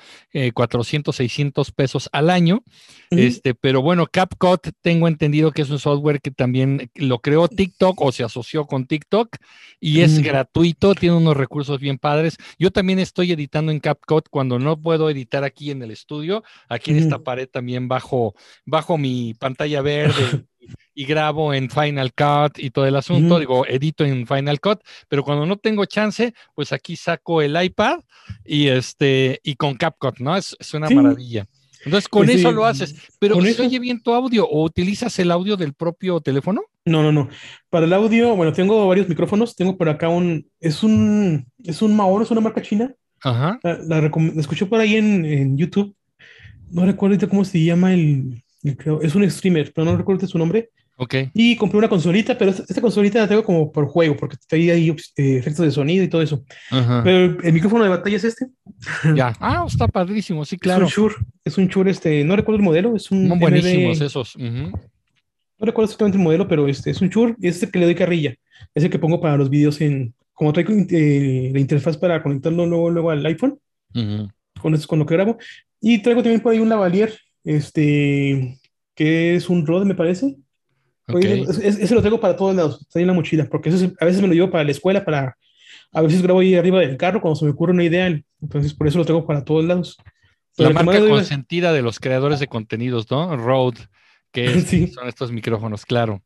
400, eh, 600 pesos al año. Este, pero bueno, CapCut tengo entendido que es un software que también lo creó TikTok o se asoció con TikTok y es gratuito, tiene unos recursos bien padres. Yo también estoy editando en CapCut cuando no puedo editar aquí en el estudio, aquí en esta pared también bajo, bajo mi pantalla verde. Y grabo en Final Cut y todo el asunto, digo, edito en Final Cut, pero cuando no tengo chance, pues aquí saco el iPad y este, y con CapCut, ¿no? Es, una maravilla. Entonces, con pues eso lo haces. Pero ¿se oye bien tu audio o utilizas el audio del propio teléfono? No, no, no. Para el audio, bueno, tengo varios micrófonos. Tengo por acá un, es un, es un Maoro, es una marca china. Ajá. La, escuché por ahí en, YouTube. No recuerdo cómo se llama el, es un streamer, pero no recuerdo su nombre. Ok. Y compré una consolita, pero esta, consolita la tengo como por juego, porque traía ahí eh, efectos de sonido y todo eso. Pero el, micrófono de batalla es este. Ya. Ah, está padrísimo, sí, claro. Es un Shure, es un Shure, este, no recuerdo el modelo, es un. Son buenísimos esos. No recuerdo exactamente el modelo, pero este es un Shure y es el que le doy carrilla. Es el que pongo para los videos en. Como traigo eh, la interfaz para conectarlo luego, luego al iPhone, con eso con lo que grabo. Y traigo también por ahí un lavalier, este, que es un Rode, me parece ese, lo tengo para todos lados, está ahí en la mochila, porque eso a veces me lo llevo para la escuela, para a veces grabo ahí arriba del carro cuando se me ocurre una idea, entonces por eso lo tengo para todos lados. la marca consentida de los creadores de contenidos, ¿no? Rode, que son estos micrófonos, claro.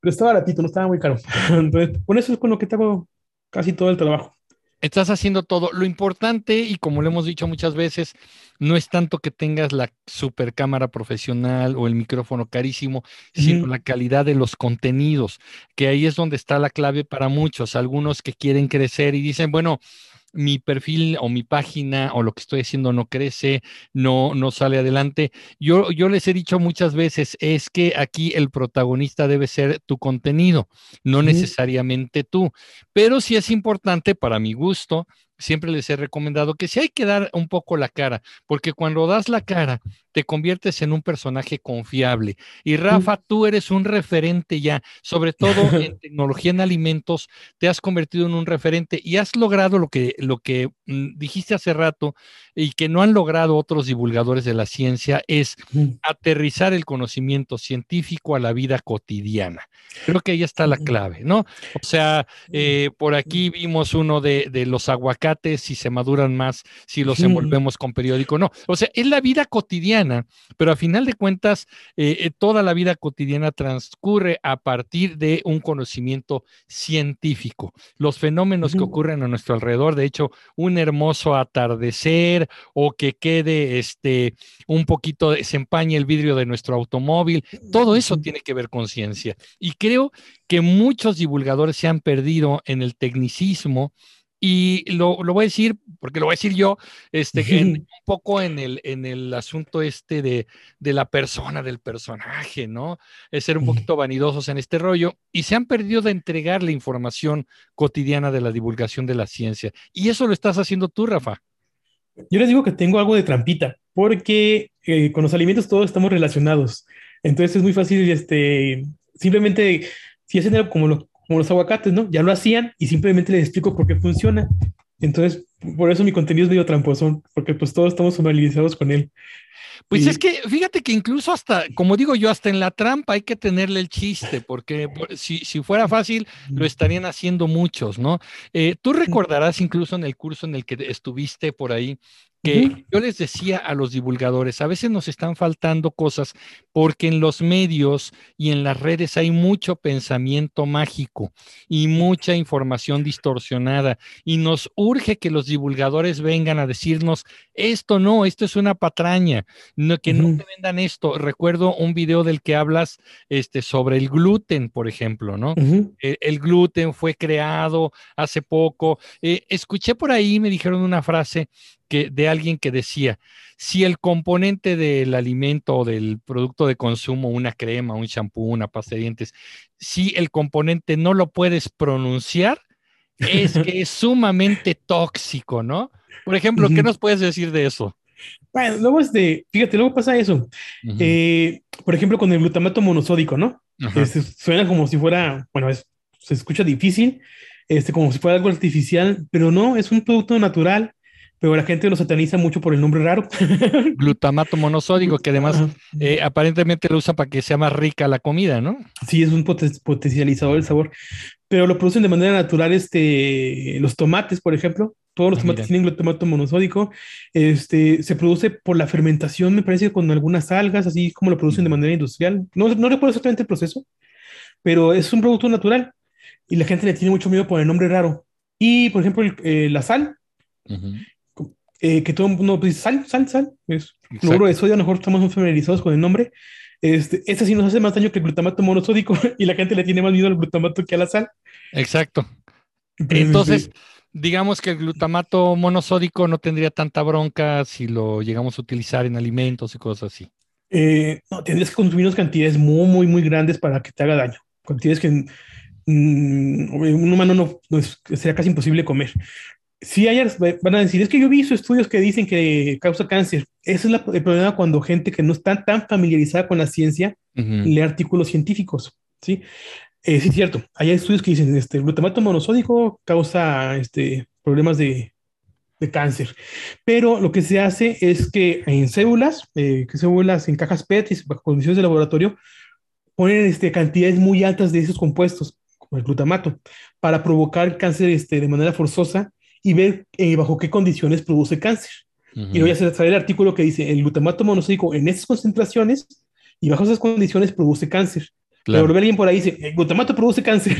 Pero está baratito, no estaba muy caro. Entonces, con eso es con lo que tengo casi todo el trabajo. Estás haciendo todo. Lo importante, y como lo hemos dicho muchas veces, no es tanto que tengas la super cámara profesional o el micrófono carísimo, sino la calidad de los contenidos, que ahí es donde está la clave para muchos. Algunos que quieren crecer y dicen, bueno, mi perfil o mi página o lo que estoy haciendo no crece, no, no sale adelante. Yo, yo les he dicho muchas veces, es que aquí el protagonista debe ser tu contenido, no necesariamente tú, pero sí es importante para mi gusto siempre les he recomendado que si hay que dar un poco la cara, porque cuando das la cara, te conviertes en un personaje confiable. Y Rafa, tú eres un referente ya, sobre todo en tecnología en alimentos, te has convertido en un referente y has logrado lo que, lo que dijiste hace rato y que no han logrado otros divulgadores de la ciencia, es aterrizar el conocimiento científico a la vida cotidiana. Creo que ahí está la clave, ¿no? O sea, eh, por aquí vimos uno de, de los aguacates si se maduran más, si los envolvemos con periódico, no. O sea, es la vida cotidiana, pero a final de cuentas, eh, eh, toda la vida cotidiana transcurre a partir de un conocimiento científico. Los fenómenos que ocurren a nuestro alrededor, de hecho, un hermoso atardecer o que quede este un poquito, se empañe el vidrio de nuestro automóvil, todo eso tiene que ver con ciencia. Y creo que muchos divulgadores se han perdido en el tecnicismo Y lo, lo, voy a decir, porque lo voy a decir yo, este, en, un poco en el, en el asunto este de, de, la persona, del personaje, ¿no? Es ser un poquito vanidosos en este rollo y se han perdido de entregar la información cotidiana de la divulgación de la ciencia. Y eso lo estás haciendo tú, Rafa. Yo les digo que tengo algo de trampita, porque eh, con los alimentos todos estamos relacionados. Entonces es muy fácil, este, simplemente, si hacen algo como, lo, como los aguacates, ¿no? Ya lo hacían y simplemente les explico por qué funciona. Entonces, por eso mi contenido es medio tramposo, porque pues todos estamos familiarizados con él. Pues es que fíjate que incluso hasta, como digo yo, hasta en la trampa hay que tenerle el chiste, porque si, si fuera fácil, lo estarían haciendo muchos, ¿no? Eh, tú recordarás incluso en el curso en el que estuviste por ahí, que yo les decía a los divulgadores, a veces nos están faltando cosas porque en los medios y en las redes hay mucho pensamiento mágico y mucha información distorsionada y nos urge que los divulgadores vengan a decirnos, esto no, esto es una patraña, no, que no te vendan esto. Recuerdo un video del que hablas este, sobre el gluten, por ejemplo, ¿no? el, gluten fue creado hace poco. Eh, escuché por ahí, me dijeron una frase que, de alguien que decía, si el componente del alimento o del producto de consumo, una crema, un champú, una pasta de dientes, si el componente no lo puedes pronunciar, es que es sumamente tóxico, ¿no? Por ejemplo, ¿qué nos puedes decir de eso? Bueno, luego este, fíjate, luego pasa eso. Eh, por ejemplo, con el glutamato monosódico, ¿no? Este, suena como si fuera, bueno, se escucha difícil, este, como si fuera algo artificial, pero no, es un producto natural pero la gente lo sataniza mucho por el nombre raro. Glutamato monosódico, que además eh, aparentemente lo usa para que sea más rica la comida, ¿no? Sí, es un potencializador del sabor, pero lo producen de manera natural este, los tomates, por ejemplo. Todos los ah, tomates tienen glutamato monosódico. Este, se produce por la fermentación, me parece, con algunas algas, así como lo producen de manera industrial. No, no recuerdo exactamente el proceso, pero es un producto natural y la gente le tiene mucho miedo por el nombre raro. Y, por ejemplo, eh, la sal, eh, que todo el mundo dice sal, sal, sal, es cloruro de sodio, a lo mejor estamos muy familiarizados con el nombre. Este, este sí nos hace más daño que el glutamato monosódico y la gente le tiene más miedo al glutamato que a la sal. Exacto. Entonces, digamos que el glutamato monosódico no tendría tanta bronca si lo llegamos a utilizar en alimentos y cosas así. Eh, no, tendrías que consumir unas cantidades muy, muy, muy grandes para que te haga daño. Cantidades que mm, un humano no, no sería casi imposible comer sí hay, van a decir, es que yo he visto estudios que dicen que causa cáncer. Ese es el problema cuando gente que no está tan familiarizada con la ciencia lee artículos científicos, ¿sí? Eh, sí, es cierto. Hay estudios que dicen, este, el glutamato monosódico causa este, problemas de, de cáncer. Pero lo que se hace es que en células, eh, que células en cajas PET bajo condiciones de laboratorio, ponen este, cantidades muy altas de esos compuestos, como el glutamato, para provocar cáncer este, de manera forzosa y ver eh, bajo qué condiciones produce cáncer. Y voy a hacer el artículo que dice el glutamato monosódico en esas concentraciones y bajo esas condiciones produce cáncer. Claro. Pero alguien por ahí dice, el glutamato produce cáncer.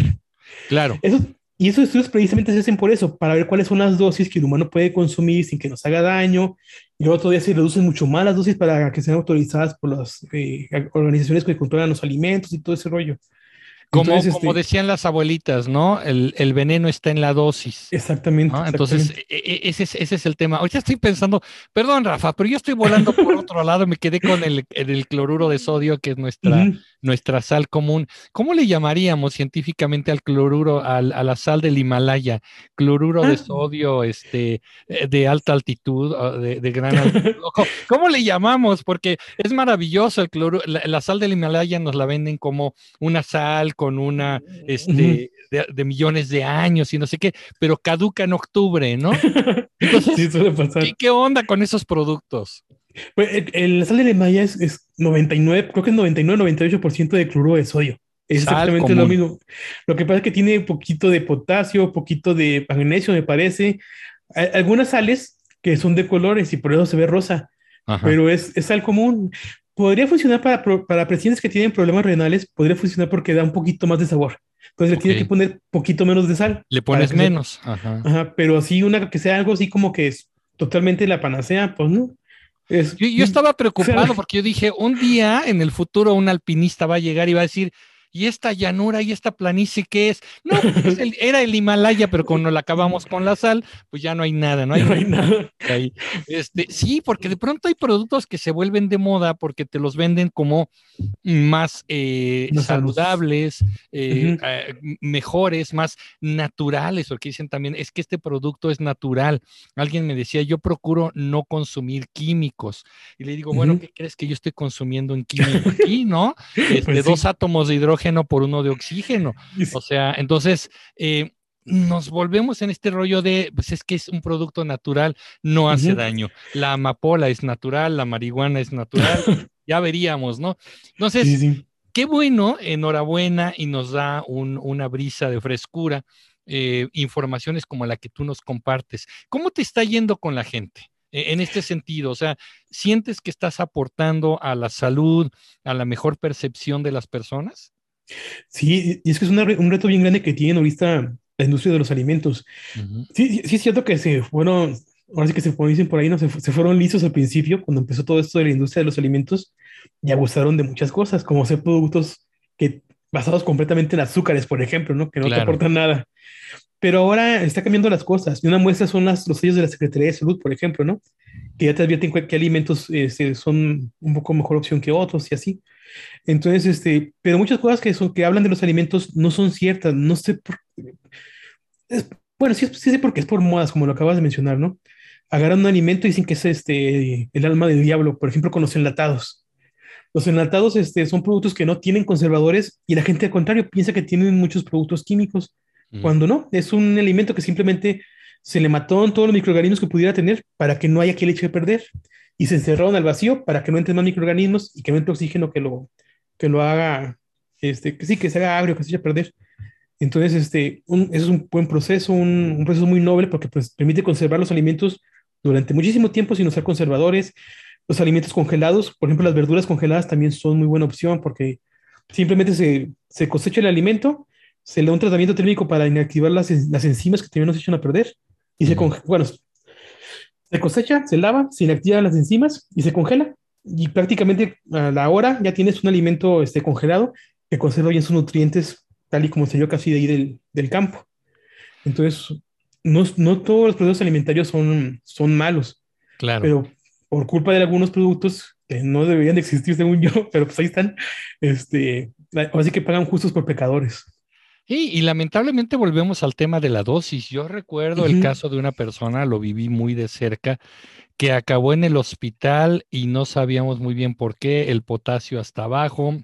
Claro. Eso, y esos estudios precisamente se hacen por eso, para ver cuáles son las dosis que el humano puede consumir sin que nos haga daño. Y luego todavía se reducen mucho más las dosis para que sean autorizadas por las eh, organizaciones que controlan los alimentos y todo ese rollo. Como, como este decían las abuelitas, ¿no? El, el, veneno está en la dosis. Exactamente. Entonces, e, e, ese, es, ese es el tema. Ahorita estoy pensando, perdón, Rafa, pero yo estoy volando por otro lado, me quedé con el, el cloruro de sodio, que es nuestra, nuestra sal común. ¿Cómo le llamaríamos científicamente al cloruro, al, a la sal del Himalaya? Cloruro de ah. sodio este, eh, de alta altitud, de, de gran altitud. ¿Cómo le llamamos? Porque es maravilloso el cloruro. La, sal del Himalaya nos la venden como una sal con una, este, de, millones de años y no sé qué, pero caduca en octubre, ¿no? Entonces, sí, suele pasar. ¿qué, ¿qué, onda con esos productos? Pues el, la sal de Maya es, es, 99, creo que es 99-98% de cloruro de sodio. Es exactamente lo mismo. Lo que pasa es que tiene poquito de potasio, poquito de magnesio, me parece. Hay algunas sales que son de colores y por eso se ve rosa, pero es, es sal común. Podría funcionar para, para pacientes que tienen problemas renales, podría funcionar porque da un poquito más de sabor. Entonces le tiene que poner poquito menos de sal. Le pones menos. Ajá. Ajá. Pero así una que sea algo así como que es totalmente la panacea, pues no yo, estaba preocupado porque yo dije, un día en el futuro un alpinista va a llegar y va a decir, ¿y esta llanura y esta planicie qué es? No, pues era el Himalaya, pero cuando la acabamos con la sal, pues ya no hay nada, no hay, nada. Ahí. Este, sí, porque de pronto hay productos que se vuelven de moda porque te los venden como más, eh, saludables, eh, eh, mejores, más naturales, porque dicen también, es que este producto es natural. Alguien me decía, yo procuro no consumir químicos. Y le digo, bueno, ¿qué crees que yo estoy consumiendo en químico aquí, no? Este, pues dos átomos de hidrógeno por uno de oxígeno. O sea, entonces, eh, nos volvemos en este rollo de, pues es que es un producto natural, no hace daño. La amapola es natural, la marihuana es natural, ya veríamos, ¿no? Entonces, qué bueno, enhorabuena y nos da una brisa de frescura, eh, informaciones como la que tú nos compartes. ¿Cómo te está yendo con la gente? E-, en este sentido? O sea, ¿sientes que estás aportando a la salud, a la mejor percepción de las personas? Sí, y es que es un reto bien grande que tiene ahorita la industria de los alimentos. sí, sí, es cierto que se fueron, ahora sí que se dicen por ahí, ¿no? Se, fueron listos al principio, cuando empezó todo esto de la industria de los alimentos, y abusaron de muchas cosas, como hacer productos que basados completamente en azúcares, por ejemplo, ¿no? Que no te aportan nada. Pero ahora está cambiando las cosas. Y una muestra son las, los sellos de la Secretaría de Salud, por ejemplo, ¿no? Que ya te advierten qué alimentos este, son un poco mejor opción que otros y así. Entonces, este, pero muchas cosas que, son, que hablan de los alimentos no son ciertas. No sé por Bueno, sí, sí sé porque es por modas, como lo acabas de mencionar, ¿no? Agarran un alimento y dicen que es este, el alma del diablo, por ejemplo, con los enlatados. Los enlatados este, son productos que no tienen conservadores y la gente al contrario piensa que tienen muchos productos químicos cuando no, es un alimento que simplemente se le mató en todos los microorganismos que pudiera tener para que no haya que le eche perder. Y se encerraron al vacío para que no entren más microorganismos y que no entre oxígeno que lo, que lo haga, este, que sí, que se haga agrio, que se eche a perder. Entonces, este, un, es un buen proceso, un, un, proceso muy noble porque pues, permite conservar los alimentos durante muchísimo tiempo sin usar conservadores. Los alimentos congelados, por ejemplo, las verduras congeladas también son muy buena opción porque simplemente se, se cosecha el alimento se le da un tratamiento térmico para inactivar las, las enzimas que también nos echan a perder. Y se bueno, se cosecha, se lava, se inactivan las enzimas y se congela. Y prácticamente a la hora ya tienes un alimento este, congelado que conserva bien sus nutrientes, tal y como se dio casi de ahí del, del campo. Entonces, no, no, todos los productos alimentarios son, son malos. Claro. Pero por culpa de algunos productos que no deberían de existir según yo, pero pues ahí están, este, así que pagan justos por pecadores. Y, lamentablemente volvemos al tema de la dosis. Yo recuerdo el caso de una persona, lo viví muy de cerca, que acabó en el hospital y no sabíamos muy bien por qué, el potasio hasta abajo.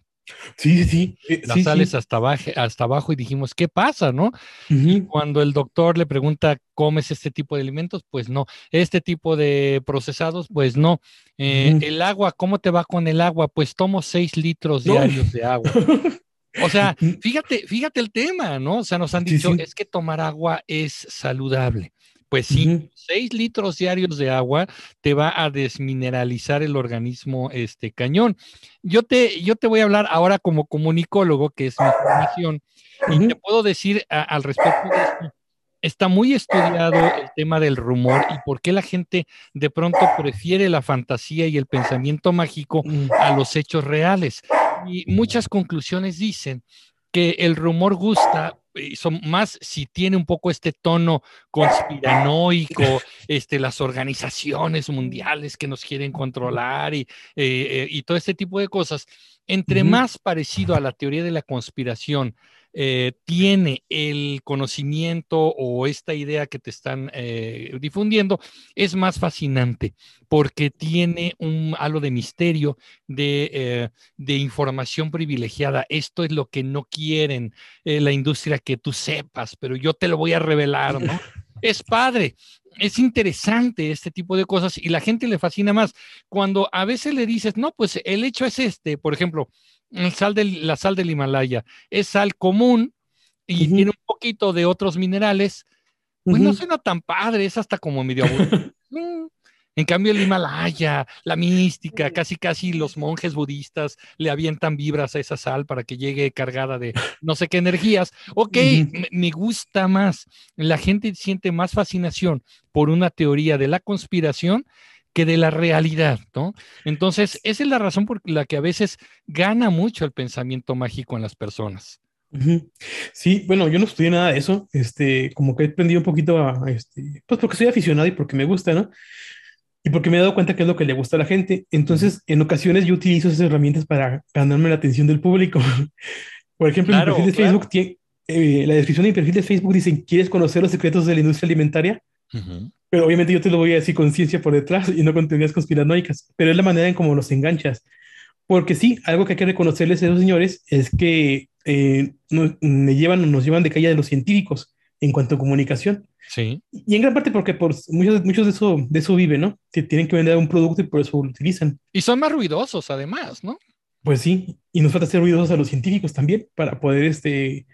Sí, sí, sí. Las sales Hasta, abajo, hasta abajo y dijimos, ¿qué pasa, no? Y cuando el doctor le pregunta, ¿comes este tipo de alimentos? Pues no. ¿Este tipo de procesados? Pues no. Eh, el agua, ¿cómo te va con el agua? Pues tomo seis litros diarios de agua. O sea, fíjate, fíjate el tema, ¿no? O sea, nos han dicho, es que tomar agua es saludable. Pues sí, seis litros diarios de agua te va a desmineralizar el organismo este cañón. Yo te, yo te voy a hablar ahora como comunicólogo, que es mi formación, y te puedo decir al respecto de esto. Está muy estudiado el tema del rumor y por qué la gente de pronto prefiere la fantasía y el pensamiento mágico mm. a los hechos reales y muchas conclusiones dicen que el rumor gusta, y son más si tiene un poco este tono conspiranoico, este, las organizaciones mundiales que nos quieren controlar y, eh, eh, todo este tipo de cosas. Entre más parecido a la teoría de la conspiración eh, tiene el conocimiento o esta idea que te están eh, difundiendo, es más fascinante porque tiene un halo de misterio, de, eh, de información privilegiada. Esto es lo que no quieren la industria que tú sepas, pero yo te lo voy a revelar, ¿no? es padre, es interesante este tipo de cosas y la gente le fascina más. Cuando a veces le dices, no, pues el hecho es este, por ejemplo, sal del, la sal del Himalaya. Es sal común y tiene un poquito de otros minerales, pues no suena tan padre, es hasta como medio mm. En cambio, el Himalaya, la mística, casi casi los monjes budistas le avientan vibras a esa sal para que llegue cargada de no sé qué energías. Ok, me gusta más. La gente siente más fascinación por una teoría de la conspiración que de la realidad, ¿no? Entonces, esa es la razón por la que a veces gana mucho el pensamiento mágico en las personas. Sí, bueno, yo no estudié nada de eso, este, como que he aprendido un poquito a, este, pues porque soy aficionado y porque me gusta, ¿no? Y porque me he dado cuenta que es lo que le gusta a la gente. Entonces, en ocasiones yo utilizo esas herramientas para ganarme la atención del público. Por ejemplo, en mi perfil de Facebook, tiene, eh, la descripción de mi perfil de Facebook dicen, ¿quieres conocer los secretos de la industria alimentaria? Pero obviamente yo te lo voy a decir con ciencia por detrás y no con teorías conspiranoicas, pero es la manera en cómo los enganchas. Porque sí, algo que hay que reconocerles a esos señores es que eh, me llevan, nos llevan de calle de los científicos en cuanto a comunicación. Sí. Y en gran parte porque por muchos, muchos de eso, de eso viven, ¿no? Que tienen que vender un producto y por eso lo utilizan. Y son más ruidosos además, ¿no? Pues sí, y nos falta ser ruidosos a los científicos también para poder este,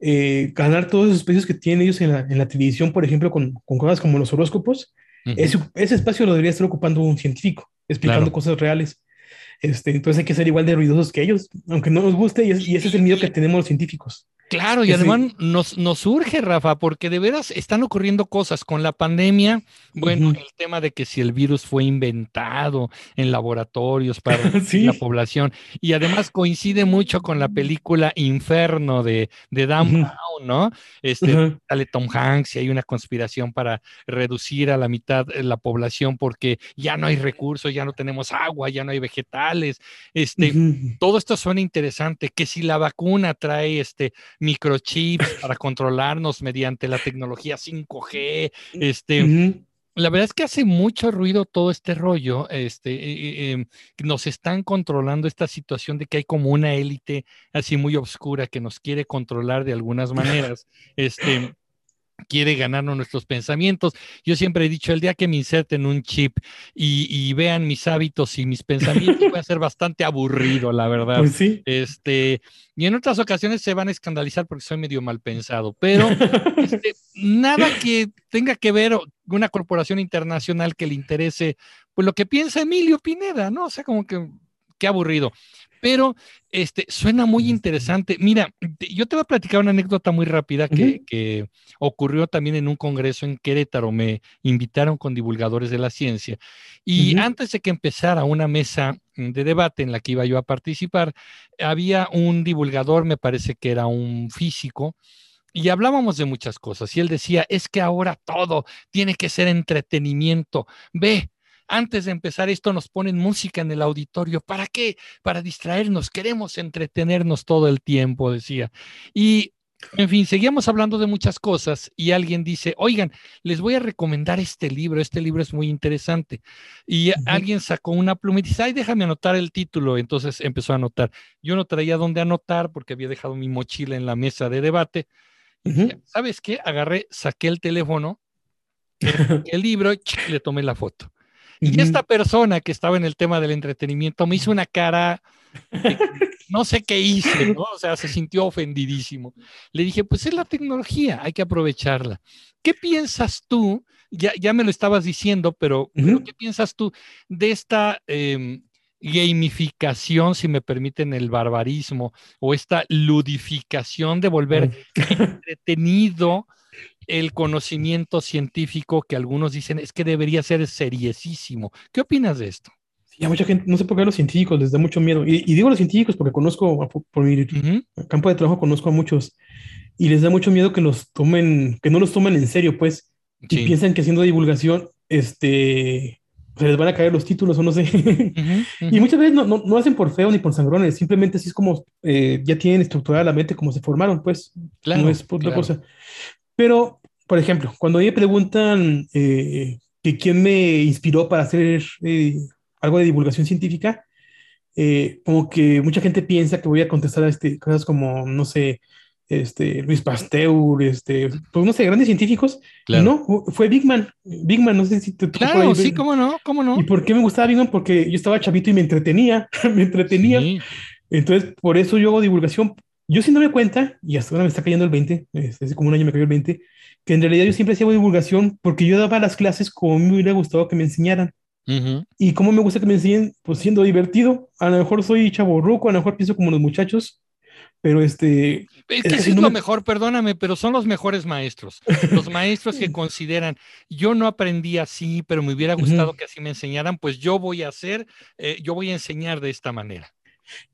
eh, ganar todos esos espacios que tienen ellos en la, en la televisión, por ejemplo, con, con, cosas como los horóscopos. ese, ese, espacio lo debería estar ocupando un científico, explicando claro. cosas reales. Este, entonces hay que ser igual de ruidosos que ellos, aunque no nos guste, y, y ese es el miedo que tenemos los científicos. Claro, y además nos, nos surge, Rafa, porque de veras están ocurriendo cosas con la pandemia. Bueno, uh -huh. el tema de que si el virus fue inventado en laboratorios para ¿Sí? la población, y además coincide mucho con la película Inferno de, de Dan uh -huh. Brown, ¿no? Este, uh -huh. sale Tom Hanks y hay una conspiración para reducir a la mitad la población porque ya no hay recursos, ya no tenemos agua, ya no hay vegetales. Este, todo esto suena interesante, que si la vacuna trae este microchips para controlarnos mediante la tecnología 5G. Este, uh -huh. La verdad es que hace mucho ruido todo este rollo. Este, eh, eh, nos están controlando esta situación de que hay como una élite así muy oscura que nos quiere controlar de algunas maneras. Este, quiere ganarnos nuestros pensamientos. Yo siempre he dicho, el día que me inserten un chip y, y vean mis hábitos y mis pensamientos, va a ser bastante aburrido, la verdad. Pues sí. Este, y en otras ocasiones se van a escandalizar porque soy medio mal pensado, pero este, nada que tenga que ver una corporación internacional que le interese, pues lo que piensa Emilio Pineda, ¿no? O sea, como que qué aburrido. Pero este, suena muy interesante. Mira, yo te voy a platicar una anécdota muy rápida que, uh -huh. que, ocurrió también en un congreso en Querétaro. Me invitaron con divulgadores de la ciencia. Y uh -huh. antes de que empezara una mesa de debate en la que iba yo a participar, había un divulgador, me parece que era un físico, y hablábamos de muchas cosas. Y él decía, es que ahora todo tiene que ser entretenimiento. Ve, antes de empezar esto nos ponen música en el auditorio. ¿Para qué? Para distraernos. Queremos entretenernos todo el tiempo, decía. Y, en fin, seguíamos hablando de muchas cosas y alguien dice, oigan, les voy a recomendar este libro. Este libro es muy interesante. Y uh -huh. alguien sacó una pluma y dice, ay, déjame anotar el título. Entonces empezó a anotar. Yo no traía dónde anotar porque había dejado mi mochila en la mesa de debate. Uh -huh. ¿Sabes qué? Agarré, saqué el teléfono, el libro y le tomé la foto. Y esta persona que estaba en el tema del entretenimiento me hizo una cara, de, no sé qué hice, ¿no? O sea, se sintió ofendidísimo. Le dije, pues es la tecnología, hay que aprovecharla. ¿Qué piensas tú? Ya, ya me lo estabas diciendo, pero, uh -huh. pero ¿qué piensas tú de esta eh, gamificación, si me permiten el barbarismo, o esta ludificación de volver entretenido el conocimiento científico que algunos dicen es que debería ser seriesísimo. ¿Qué opinas de esto? Sí, a mucha gente, no sé por qué a los científicos les da mucho miedo. Y, y digo a los científicos porque conozco, por mi uh -huh. campo de trabajo conozco a muchos, y les da mucho miedo que los tomen, que no los tomen en serio, pues, sí. y piensan que haciendo divulgación, este, se les van a caer los títulos o no sé. Uh -huh, uh -huh. Y muchas veces no, no, no, hacen por feo ni por sangrones, simplemente así es como eh, ya tienen estructurada la mente como se formaron, pues, claro, no es por otra claro. cosa. Pero, por ejemplo, cuando me preguntan eh, que quién me inspiró para hacer eh, algo de divulgación científica, eh, como que mucha gente piensa que voy a contestar a este, cosas como, no sé, este, Luis Pasteur, este, pues no sé, grandes científicos. Claro. No, fue Big Man. Big Man, no sé si te Claro, sí, cómo no, cómo no. ¿Y por qué me gustaba Big Man? Porque yo estaba chavito y me entretenía, me entretenía. Sí. Entonces, por eso yo hago divulgación yo sin darme cuenta, y hasta ahora me está cayendo el 20, hace como un año me cayó el 20, que en realidad yo siempre hacía divulgación porque yo daba las clases como me hubiera gustado que me enseñaran. Uh -huh. Y como me gusta que me enseñen, pues siendo divertido. A lo mejor soy chaborruco, a lo mejor pienso como los muchachos, pero este... Es que es lo mejor, perdóname, pero son los mejores maestros. Los maestros que consideran, yo no aprendí así, pero me hubiera gustado que así me enseñaran, pues yo voy a hacer, eh, yo voy a enseñar de esta manera.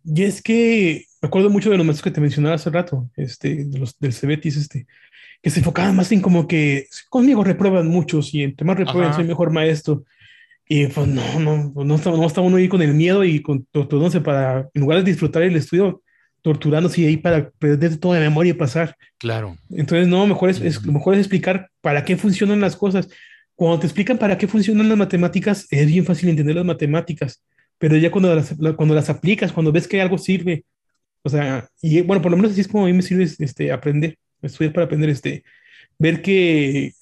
Y es que me acuerdo mucho de los maestros que te mencionaba hace rato, este, de los del Cebetis, este, que se enfocaban más en como que conmigo reprueban muchos y entre más reprueban soy mejor maestro. Y pues no, no, no está, no está uno ahí con el miedo y con torturándose para, en lugar de disfrutar el estudio, torturándose ahí para perder toda la memoria y pasar. Claro. Entonces, no, mejor es, lo mejor es explicar para qué funcionan las cosas. Cuando te explican para qué funcionan las matemáticas, es bien fácil entender las matemáticas, pero ya cuando las, cuando las aplicas, cuando ves que algo sirve, o sea, y bueno, por lo menos así es como a mí me sirve este, aprender, estudiar para aprender, este, ver que,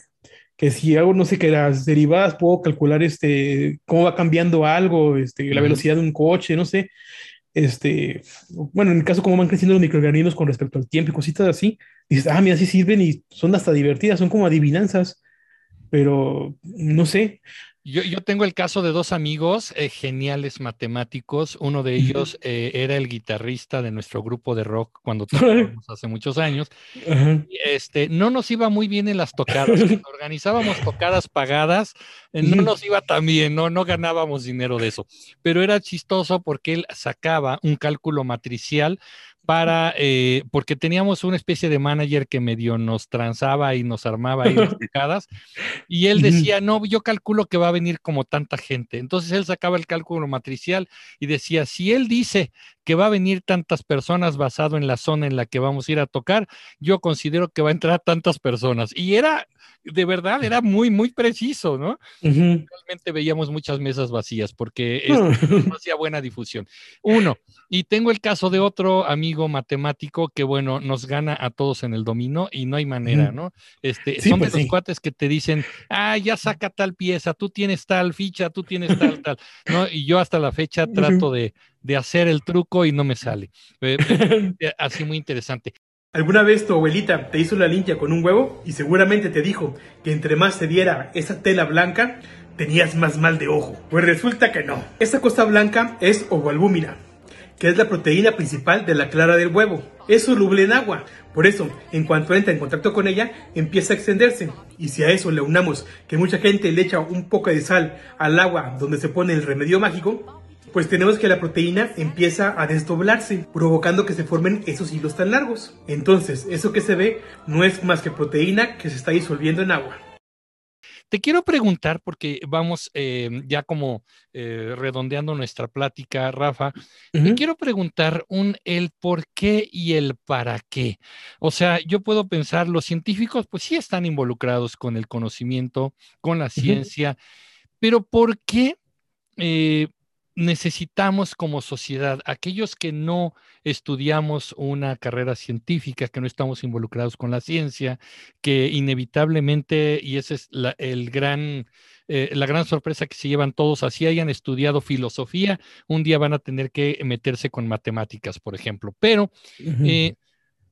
que si hago, no sé, que las derivadas puedo calcular este, cómo va cambiando algo, este, la velocidad de un coche, no sé, este, bueno, en el caso cómo van creciendo los microorganismos con respecto al tiempo y cositas así, dices, ah, mira, sí sirven y son hasta divertidas, son como adivinanzas, pero no sé, yo, tengo el caso de dos amigos eh, geniales matemáticos. Uno de ellos eh, era el guitarrista de nuestro grupo de rock cuando tocábamos hace muchos años. Este, no nos iba muy bien en las tocadas. Cuando organizábamos tocadas pagadas, eh, no nos iba tan bien, no, no ganábamos dinero de eso. Pero era chistoso porque él sacaba un cálculo matricial para, eh, porque teníamos una especie de manager que medio nos transaba y nos armaba ahí las picadas, y él decía, no, yo calculo que va a venir como tanta gente. Entonces él sacaba el cálculo matricial y decía, si él dice que va a venir tantas personas basado en la zona en la que vamos a ir a tocar, yo considero que va a entrar tantas personas. Y era, de verdad, era muy, muy preciso, ¿no? Realmente veíamos muchas mesas vacías porque no hacía buena difusión. Uno, y tengo el caso de otro amigo matemático que, bueno, nos gana a todos en el dominó y no hay manera, ¿no? Este, son de pues los cuates que te dicen, ah, ya saca tal pieza, tú tienes tal ficha, tú tienes tal, tal, ¿no? Y yo hasta la fecha trato de, de hacer el truco y no me sale. Así muy interesante. ¿Alguna vez tu abuelita te hizo la limpia con un huevo y seguramente te dijo que entre más se diera esa tela blanca, tenías más mal de ojo? Pues resulta que no. Esta cosa blanca es ovoalbúmina, que es la proteína principal de la clara del huevo. Es soluble en agua, por eso, en cuanto entra en contacto con ella, empieza a extenderse. Y si a eso le unamos que mucha gente le echa un poco de sal al agua donde se pone el remedio mágico, pues tenemos que la proteína empieza a desdoblarse, provocando que se formen esos hilos tan largos. Entonces, eso que se ve no es más que proteína que se está disolviendo en agua. Te quiero preguntar, porque vamos eh, ya como eh, redondeando nuestra plática, Rafa, te quiero preguntar un el por qué y el para qué. O sea, yo puedo pensar, los científicos pues sí están involucrados con el conocimiento, con la ciencia, pero ¿por qué? Eh, necesitamos como sociedad, aquellos que no estudiamos una carrera científica, que no estamos involucrados con la ciencia, que inevitablemente, y esa es la, el gran, eh, la gran sorpresa que se llevan todos, así hayan estudiado filosofía, un día van a tener que meterse con matemáticas, por ejemplo. Pero, eh,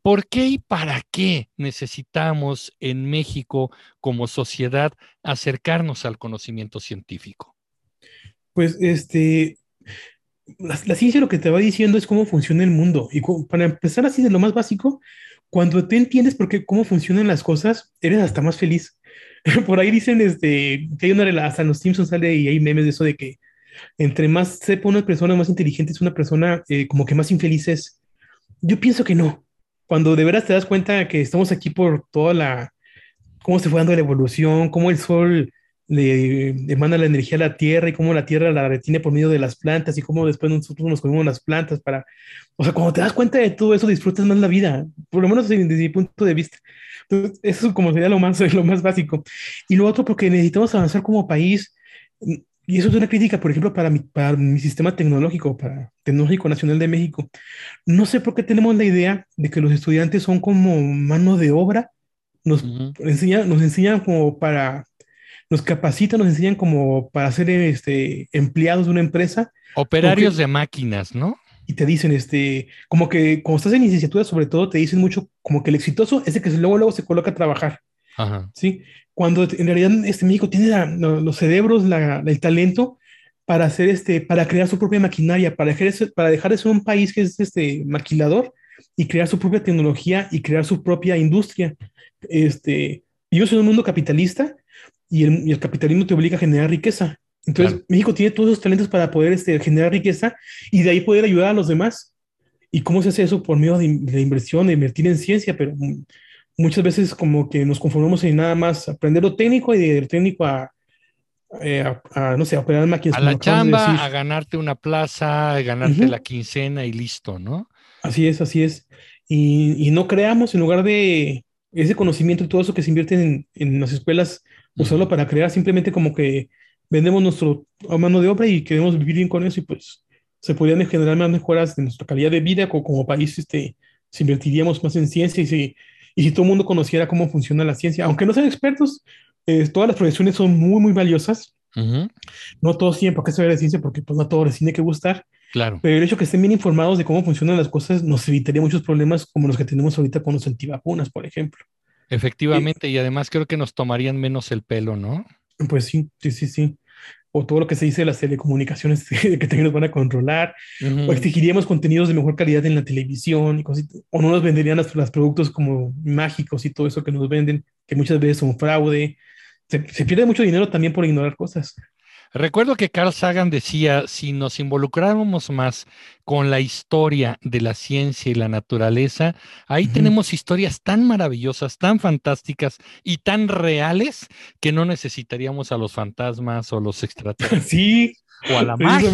¿por qué y para qué necesitamos en México como sociedad acercarnos al conocimiento científico? Pues este, la, ciencia lo que te va diciendo es cómo funciona el mundo. Y para empezar así de lo más básico, cuando tú entiendes por qué, cómo funcionan las cosas, eres hasta más feliz. Por ahí dicen este, que hay una relación, los Simpsons sale y hay memes de eso de que entre más sepa una persona, más inteligente es una persona, eh, como que más infeliz es. Yo pienso que no. Cuando de veras te das cuenta que estamos aquí por toda la, cómo se fue dando la evolución, cómo el sol le, emana la energía a la tierra y cómo la tierra la retiene por medio de las plantas y cómo después nosotros nos comemos las plantas para, o sea, cuando te das cuenta de todo eso, disfrutas más la vida, por lo menos desde, mi punto de vista. Entonces, eso como sería lo más, lo más básico. Y lo otro, porque necesitamos avanzar como país, y eso es una crítica, por ejemplo, para mi, para mi sistema tecnológico, para Tecnológico Nacional de México. No sé por qué tenemos la idea de que los estudiantes son como mano de obra, nos, enseñan, nos enseñan como para nos capacitan, nos enseñan como para ser este, empleados de una empresa. Operarios de máquinas, ¿no? Y te dicen, este, como que como estás en licenciatura, sobre todo, te dicen mucho como que el exitoso es el que luego, luego se coloca a trabajar. Ajá. ¿Sí? Cuando en realidad este México tiene los cerebros, la, el talento para hacer este, para crear su propia maquinaria, para dejar, para dejar de ser un país que es este maquilador y crear su propia tecnología y crear su propia industria. Este, yo soy un mundo capitalista y el, capitalismo te obliga a generar riqueza. Entonces, México tiene todos esos talentos para poder este, generar riqueza y de ahí poder ayudar a los demás. ¿Y cómo se hace eso? Por medio de, de inversión, de invertir en ciencia, pero muchas veces como que nos conformamos en nada más aprender lo técnico y del técnico a, eh, a, no sé, a operar máquinas. A la chamba, a ganarte una plaza, a ganarte la quincena y listo, ¿no? Así es, así es. Y, y, no creamos, en lugar de ese conocimiento y todo eso que se invierte en, en las escuelas, usarlo para crear, simplemente como que vendemos nuestro mano de obra y queremos vivir bien con eso y pues se podrían generar más mejoras de nuestra calidad de vida como, como país, este, si invertiríamos más en ciencia y si, y si todo el mundo conociera cómo funciona la ciencia, aunque no sean expertos, eh, todas las profesiones son muy, muy valiosas. No todos tienen por qué saber de ciencia porque pues no a todos les tiene que gustar. Claro. Pero el hecho que estén bien informados de cómo funcionan las cosas nos evitaría muchos problemas como los que tenemos ahorita con los antivacunas, por ejemplo. Efectivamente, y además creo que nos tomarían menos el pelo, ¿no? Pues sí, sí, sí, sí. O todo lo que se dice de las telecomunicaciones que también nos van a controlar. O exigiríamos contenidos de mejor calidad en la televisión y cosas, o no nos venderían los productos como mágicos y todo eso que nos venden, que muchas veces son fraude se, pierde mucho dinero también por ignorar cosas. Recuerdo que Carl Sagan decía, si nos involucráramos más con la historia de la ciencia y la naturaleza, ahí tenemos historias tan maravillosas, tan fantásticas y tan reales que no necesitaríamos a los fantasmas o los extraterrestres. Sí, o a la magia.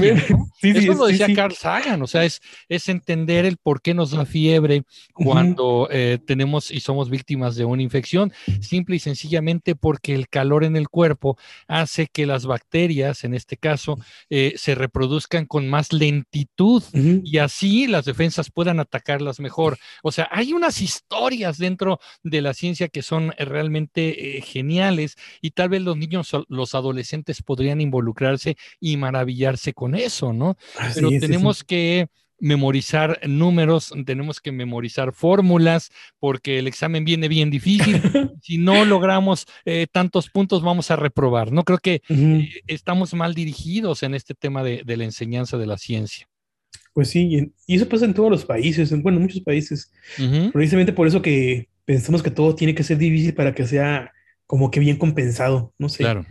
Eso lo decía Carl Sagan, o sea, es, es entender el por qué nos da fiebre cuando eh, tenemos y somos víctimas de una infección, simple y sencillamente porque el calor en el cuerpo hace que las bacterias, en este caso, eh, se reproduzcan con más lentitud y así las defensas puedan atacarlas mejor. O sea, hay unas historias dentro de la ciencia que son realmente eh, geniales y tal vez los niños, los adolescentes podrían involucrarse y maravillarse con eso, ¿no? Pero tenemos que memorizar números, tenemos que memorizar fórmulas, porque el examen viene bien difícil. si no logramos eh, tantos puntos, vamos a reprobar. No creo que eh, estamos mal dirigidos en este tema de, la enseñanza de la ciencia. Pues sí, y eso pasa en todos los países, bueno, en muchos países. Precisamente por eso que pensamos que todo tiene que ser difícil para que sea como que bien compensado, no sé. Claro.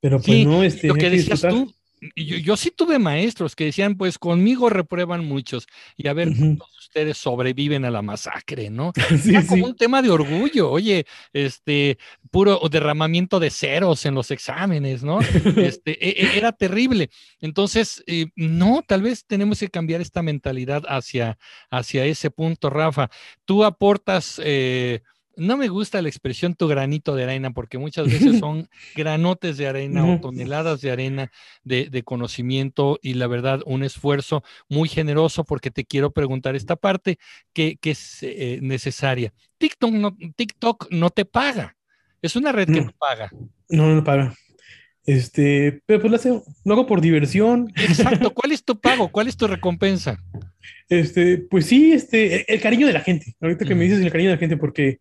Pero pues no, este, lo que decías tú, yo, sí tuve maestros que decían, pues conmigo reprueban muchos y a ver cuántos ustedes sobreviven a la masacre, ¿no? Sí, como un tema de orgullo, oye, este, puro derramamiento de ceros en los exámenes, ¿no? Este, e, e, era terrible. Entonces, eh, no, tal vez tenemos que cambiar esta mentalidad hacia, hacia ese punto, Rafa. Tú aportas... Eh, no me gusta la expresión tu granito de arena porque muchas veces son granotes de arena o toneladas de arena de, conocimiento y la verdad un esfuerzo muy generoso porque te quiero preguntar esta parte que, es eh, necesaria. TikTok no, TikTok no te paga. Es una red que no paga. No, no paga. Este, pero pues lo, lo hago por diversión. Exacto. ¿Cuál es tu pago? ¿Cuál es tu recompensa? Este, pues sí, este, el, cariño de la gente. Ahorita que me dices el cariño de la gente, porque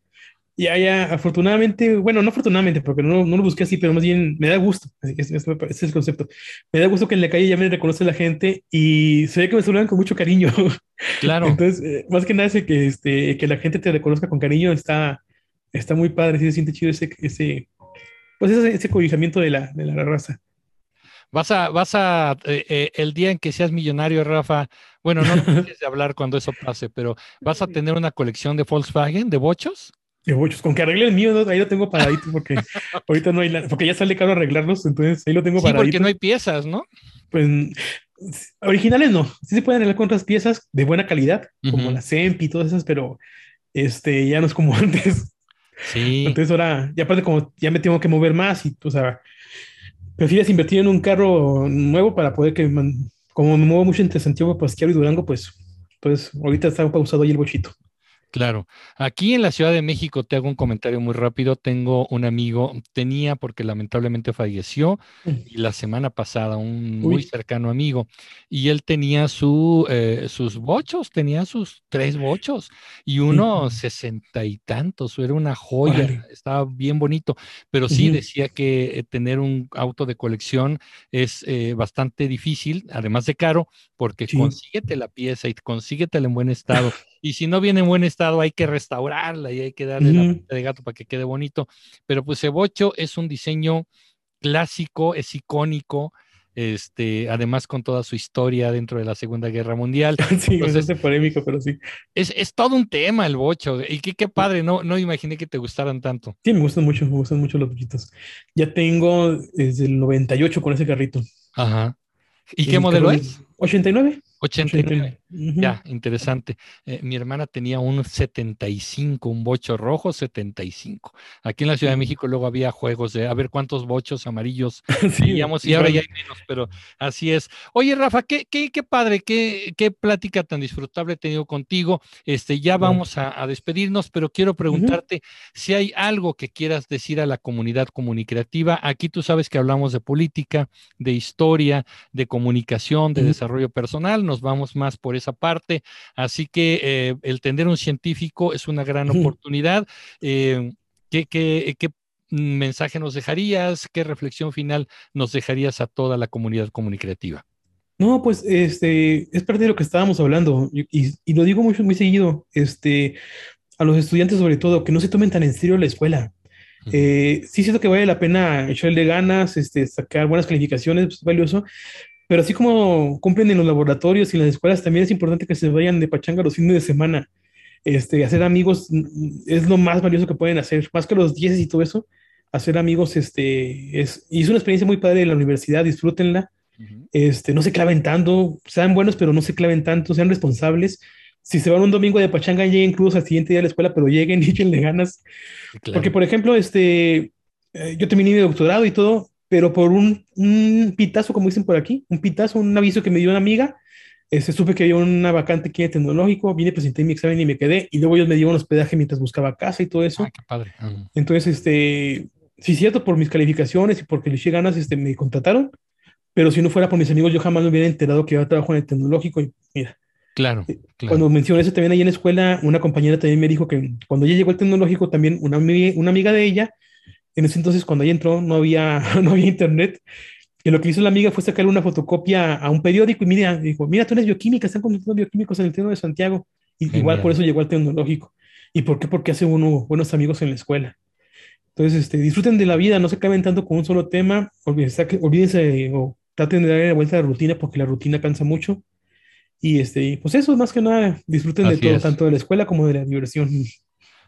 ya, ya, afortunadamente, bueno, no afortunadamente, porque no, no lo busqué así, pero más bien me da gusto, ese es, el concepto. Me da gusto que en la calle ya me reconoce la gente y se ve que me saludan con mucho cariño. Claro. Entonces, eh, más que nada, ese que, este, que la gente te reconozca con cariño está, está muy padre, sí se siente chido ese, ese, pues ese, ese cobijamiento de la, de la raza. Vas a, vas a, eh, eh, el día en que seas millonario, Rafa, bueno, no tienes de hablar cuando eso pase, pero vas a tener una colección de Volkswagen, de bochos. De bochos, con que arregle el mío, ahí lo tengo paradito porque ahorita no hay, porque ya sale caro arreglarlos, entonces ahí lo tengo sí, porque no hay piezas, ¿no? Pues originales no, sí se pueden arreglar con otras piezas de buena calidad, como la CEMP y todas esas, pero este ya no es como antes. Sí. Entonces ahora, ya aparte como ya me tengo que mover más y, o sea, prefieres invertir en un carro nuevo para poder que, como me muevo mucho entre Santiago, Pasquiaro y Durango, pues, pues ahorita está pausado ahí el bochito. Claro. Aquí en la Ciudad de México te hago un comentario muy rápido. Tengo un amigo, tenía porque lamentablemente falleció mm. y la semana pasada un muy cercano amigo y él tenía su, eh, sus bochos, tenía sus tres bochos y uno sesenta y tantos, era una joya, estaba bien bonito, pero sí decía que eh, tener un auto de colección es eh, bastante difícil, además de caro, porque consíguete la pieza y consíguetela en buen estado. Y si no viene en buen estado hay que restaurarla y hay que darle la parte de gato para que quede bonito. Pero pues Cebocho es un diseño clásico, es icónico, este, además con toda su historia dentro de la Segunda Guerra Mundial. sí, es polémico, pero sí. Es, es, todo un tema el bocho, y qué, qué padre, no, no imaginé que te gustaran tanto. Sí, me gustan mucho, me gustan mucho los bochitos. Ya tengo desde el 98 con ese carrito. Ajá. ¿Y qué modelo es? 89. 89. Ya, interesante. Eh, mi hermana tenía un 75, un bocho rojo 75. Aquí en la Ciudad de México luego había juegos de a ver cuántos bochos amarillos sí, y ahora ya hay menos, pero así es. Oye, Rafa, qué, qué, qué padre, qué, qué plática tan disfrutable he tenido contigo. Este, ya vamos a, despedirnos, pero quiero preguntarte si hay algo que quieras decir a la comunidad comunicativa. Aquí tú sabes que hablamos de política, de historia, de comunicación, de desarrollo personal. Nos vamos más por esa parte. Así que eh, el tener un científico es una gran oportunidad. Eh, ¿qué, mensaje nos dejarías? ¿Qué reflexión final nos dejarías a toda la comunidad comunicativa? No, pues este es parte de lo que estábamos hablando y, lo digo muy, muy seguido, este, a los estudiantes sobre todo, que no se tomen tan en serio la escuela. Eh, sí siento que vale la pena echarle ganas, este, sacar buenas calificaciones, pues, es valioso, pero así como cumplen en los laboratorios y en las escuelas, también es importante que se vayan de pachanga los fines de semana. Este, hacer amigos es lo más valioso que pueden hacer, más que los 10 y todo eso. Hacer amigos, este, es, y es una experiencia muy padre de la universidad, disfrútenla. este, no se claven tanto, sean buenos, pero no se claven tanto, sean responsables. Si se van un domingo de pachanga, lleguen crudos al siguiente día a la escuela, pero lleguen y echenle ganas. Porque, por ejemplo, este, eh, yo terminé mi doctorado y todo, pero por un, un, pitazo, como dicen por aquí, un pitazo, un aviso que me dio una amiga, este, supe que había una vacante aquí en tecnológico, vine, presenté mi examen y me quedé, y luego ellos me dieron hospedaje mientras buscaba casa y todo eso. Ah, qué padre. Entonces, este, sí, cierto, por mis calificaciones y porque le eché ganas, este, me contrataron, pero si no fuera por mis amigos, yo jamás me hubiera enterado que yo trabajo en el tecnológico y mira. Claro, eh, claro. Cuando mencioné eso también ahí en la escuela, una compañera también me dijo que cuando ella llegó al tecnológico, también una, una amiga de ella en ese entonces, cuando ella entró, no había, no había internet. Y lo que hizo la amiga fue sacarle una fotocopia a un periódico y mira, dijo, mira, tú eres bioquímica, están convirtiendo bioquímicos en el Tecno de Santiago. Y igual por eso llegó al tecnológico. ¿Y por qué? Porque hace uno buenos amigos en la escuela. Entonces, este, disfruten de la vida, no se caben tanto con un solo tema, olvídense, olvídense o traten de darle la vuelta a la rutina porque la rutina cansa mucho. Y este, pues eso, más que nada, disfruten de todo, tanto de la escuela como de la diversión.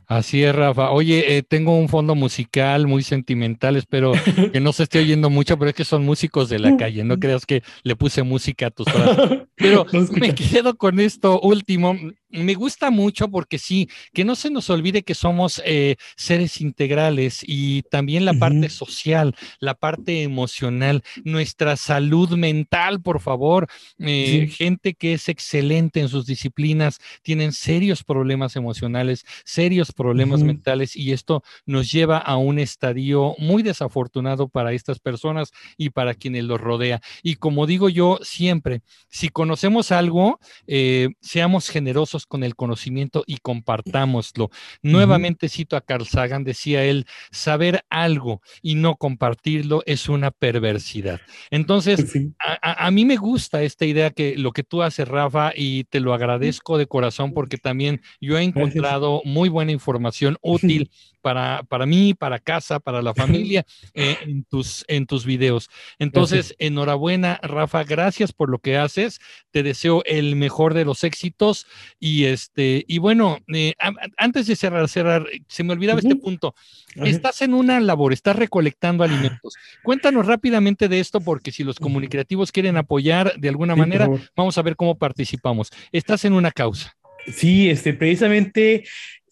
Así es, Rafa. Oye, eh, tengo un fondo musical muy sentimental, espero que no se esté oyendo mucho, pero es que son músicos de la calle, no creas que le puse música a tus frases. Pero me quedo con esto último me gusta mucho porque sí, que no se nos olvide que somos eh, seres integrales y también la parte social, la parte emocional, nuestra salud mental, por favor. Eh, gente que es excelente en sus disciplinas, tienen serios problemas emocionales, serios problemas mentales y esto nos lleva a un estadio muy desafortunado para estas personas y para quienes los rodea. Y como digo yo siempre, si conocemos algo, eh, seamos generosos con el conocimiento y compartámoslo. Nuevamente cito a Carl Sagan, decía él, saber algo y no compartirlo es una perversidad. Entonces, a, mí me gusta esta idea que lo que tú haces, Rafa, y te lo agradezco de corazón porque también yo he encontrado muy buena información útil para, para mí, para casa, para la familia, eh, en, tus, en tus videos. Entonces, enhorabuena, Rafa, gracias por lo que haces. Te deseo el mejor de los éxitos. Y este, y bueno, eh, antes de cerrar, cerrar, se me olvidaba este punto. Estás en una labor, estás recolectando alimentos. Cuéntanos rápidamente de esto, porque si los comunicativos quieren apoyar de alguna manera, vamos a ver cómo participamos. Estás en una causa. Sí, este, precisamente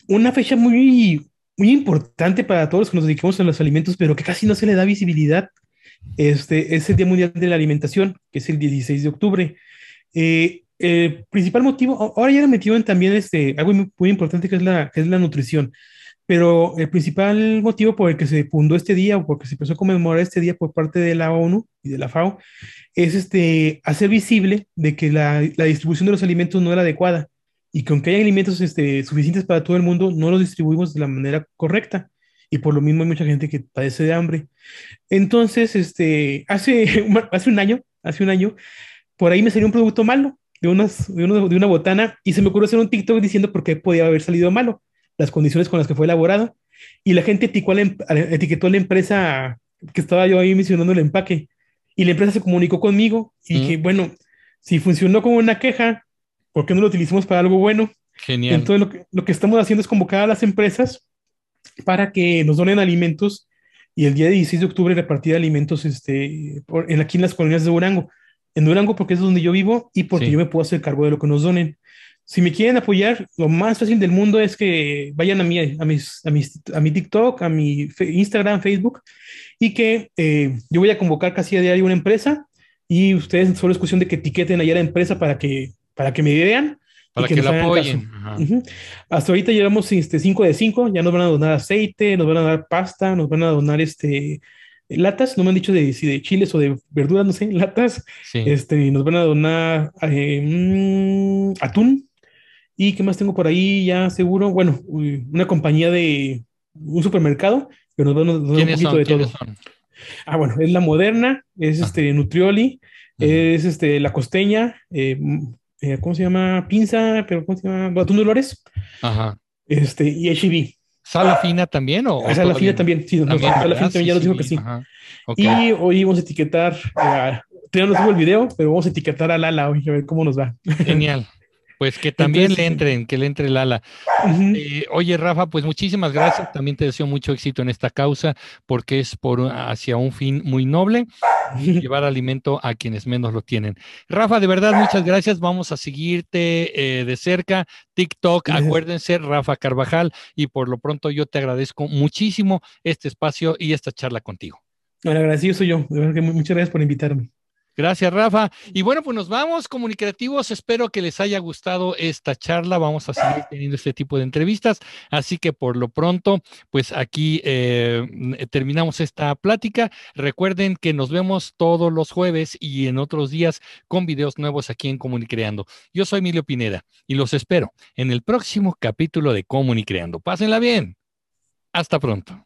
una fecha muy, muy importante para todos los que nos dedicamos a los alimentos, pero que casi no se le da visibilidad. Este es el Día Mundial de la Alimentación, que es el 16 de octubre. Eh, el principal motivo, ahora ya metido en también este, algo muy, importante que es, la, que es la nutrición, pero el principal motivo por el que se fundó este día o por se empezó a conmemorar este día por parte de la ONU y de la FAO es este, hacer visible de que la, la distribución de los alimentos no era adecuada y que aunque haya alimentos este, suficientes para todo el mundo, no los distribuimos de la manera correcta. Y por lo mismo hay mucha gente que padece de hambre. Entonces, este, hace, hace un año, hace un año, por ahí me salió un producto malo. de, unas, de, una, de una botana y se me ocurrió hacer un TikTok diciendo por qué podía haber salido malo, las condiciones con las que fue elaborado. Y la gente etiquetó a la, etiquetó a la empresa que estaba yo ahí mencionando el empaque. Y la empresa se comunicó conmigo y dije, bueno, si funcionó como una queja, ¿por qué no lo utilizamos para algo bueno? Genial. Entonces lo que, lo que estamos haciendo es convocar a las empresas para que nos donen alimentos y el día 16 de octubre repartir alimentos este, por, en, aquí en las colonias de Durango. En Durango porque es donde yo vivo y porque Sí. yo me puedo hacer cargo de lo que nos donen. Si me quieren apoyar, lo más fácil del mundo es que vayan a mi, a mis, a mis, a mi TikTok, a mi Instagram, Facebook y que eh, yo voy a convocar casi a diario una empresa y ustedes solo es cuestión de que etiqueten allá la empresa para que, para que me vean. y Para que, la hagan apoyen. Ujú. Hasta ahorita llevamos este 5 de 5, ya nos van a donar aceite, nos van a dar pasta, nos van a donar este latas, no me han dicho de si de chiles o de verduras, no sé, latas, Sí. este, nos van a donar eh, mm, atún. ¿Y qué más tengo por ahí ya seguro? Bueno, una compañía de un supermercado, que nos van a donar un ¿Quiénes poquito son? de todo. Ah, bueno, es la Moderna, es Ah. este Nutrioli, es este la costeña, eh, eh, ¿cómo se llama? Pinza, pero ¿cómo se llama? Atún Dolores, Ajá. este, y HEB. ¿Sala fina también o, o O sea, la todavía fina también, sí, no, También, Sala también ya nos dijo que sí. Ajá. Y hoy vamos a etiquetar, eh, todavía no subo el video, pero vamos a etiquetar a Lala hoy, a ver cómo nos va. Genial. Pues que también Entonces, le entren, que le entre el ala. Eh, oye, Rafa, pues muchísimas gracias. También te deseo mucho éxito en esta causa porque es por hacia un fin muy noble, llevar alimento a quienes menos lo tienen. Rafa, de verdad, muchas gracias. Vamos a seguirte eh, de cerca. TikTok, acuérdense, Rafa Carvajal. Y por lo pronto yo te agradezco muchísimo este espacio y esta charla contigo. Bueno, agradecido soy yo, de verdad que mu- muchas gracias por invitarme. Gracias, Rafa. Y bueno, pues nos vamos, comunicativos. Espero que les haya gustado esta charla. Vamos a seguir teniendo este tipo de entrevistas. Así que por lo pronto, pues aquí eh, terminamos esta plática. Recuerden que nos vemos todos los jueves y en otros días con videos nuevos aquí en Comunicreando. Yo soy Emilio Pineda y los espero en el próximo capítulo de Comunicreando. Pásenla bien. Hasta pronto.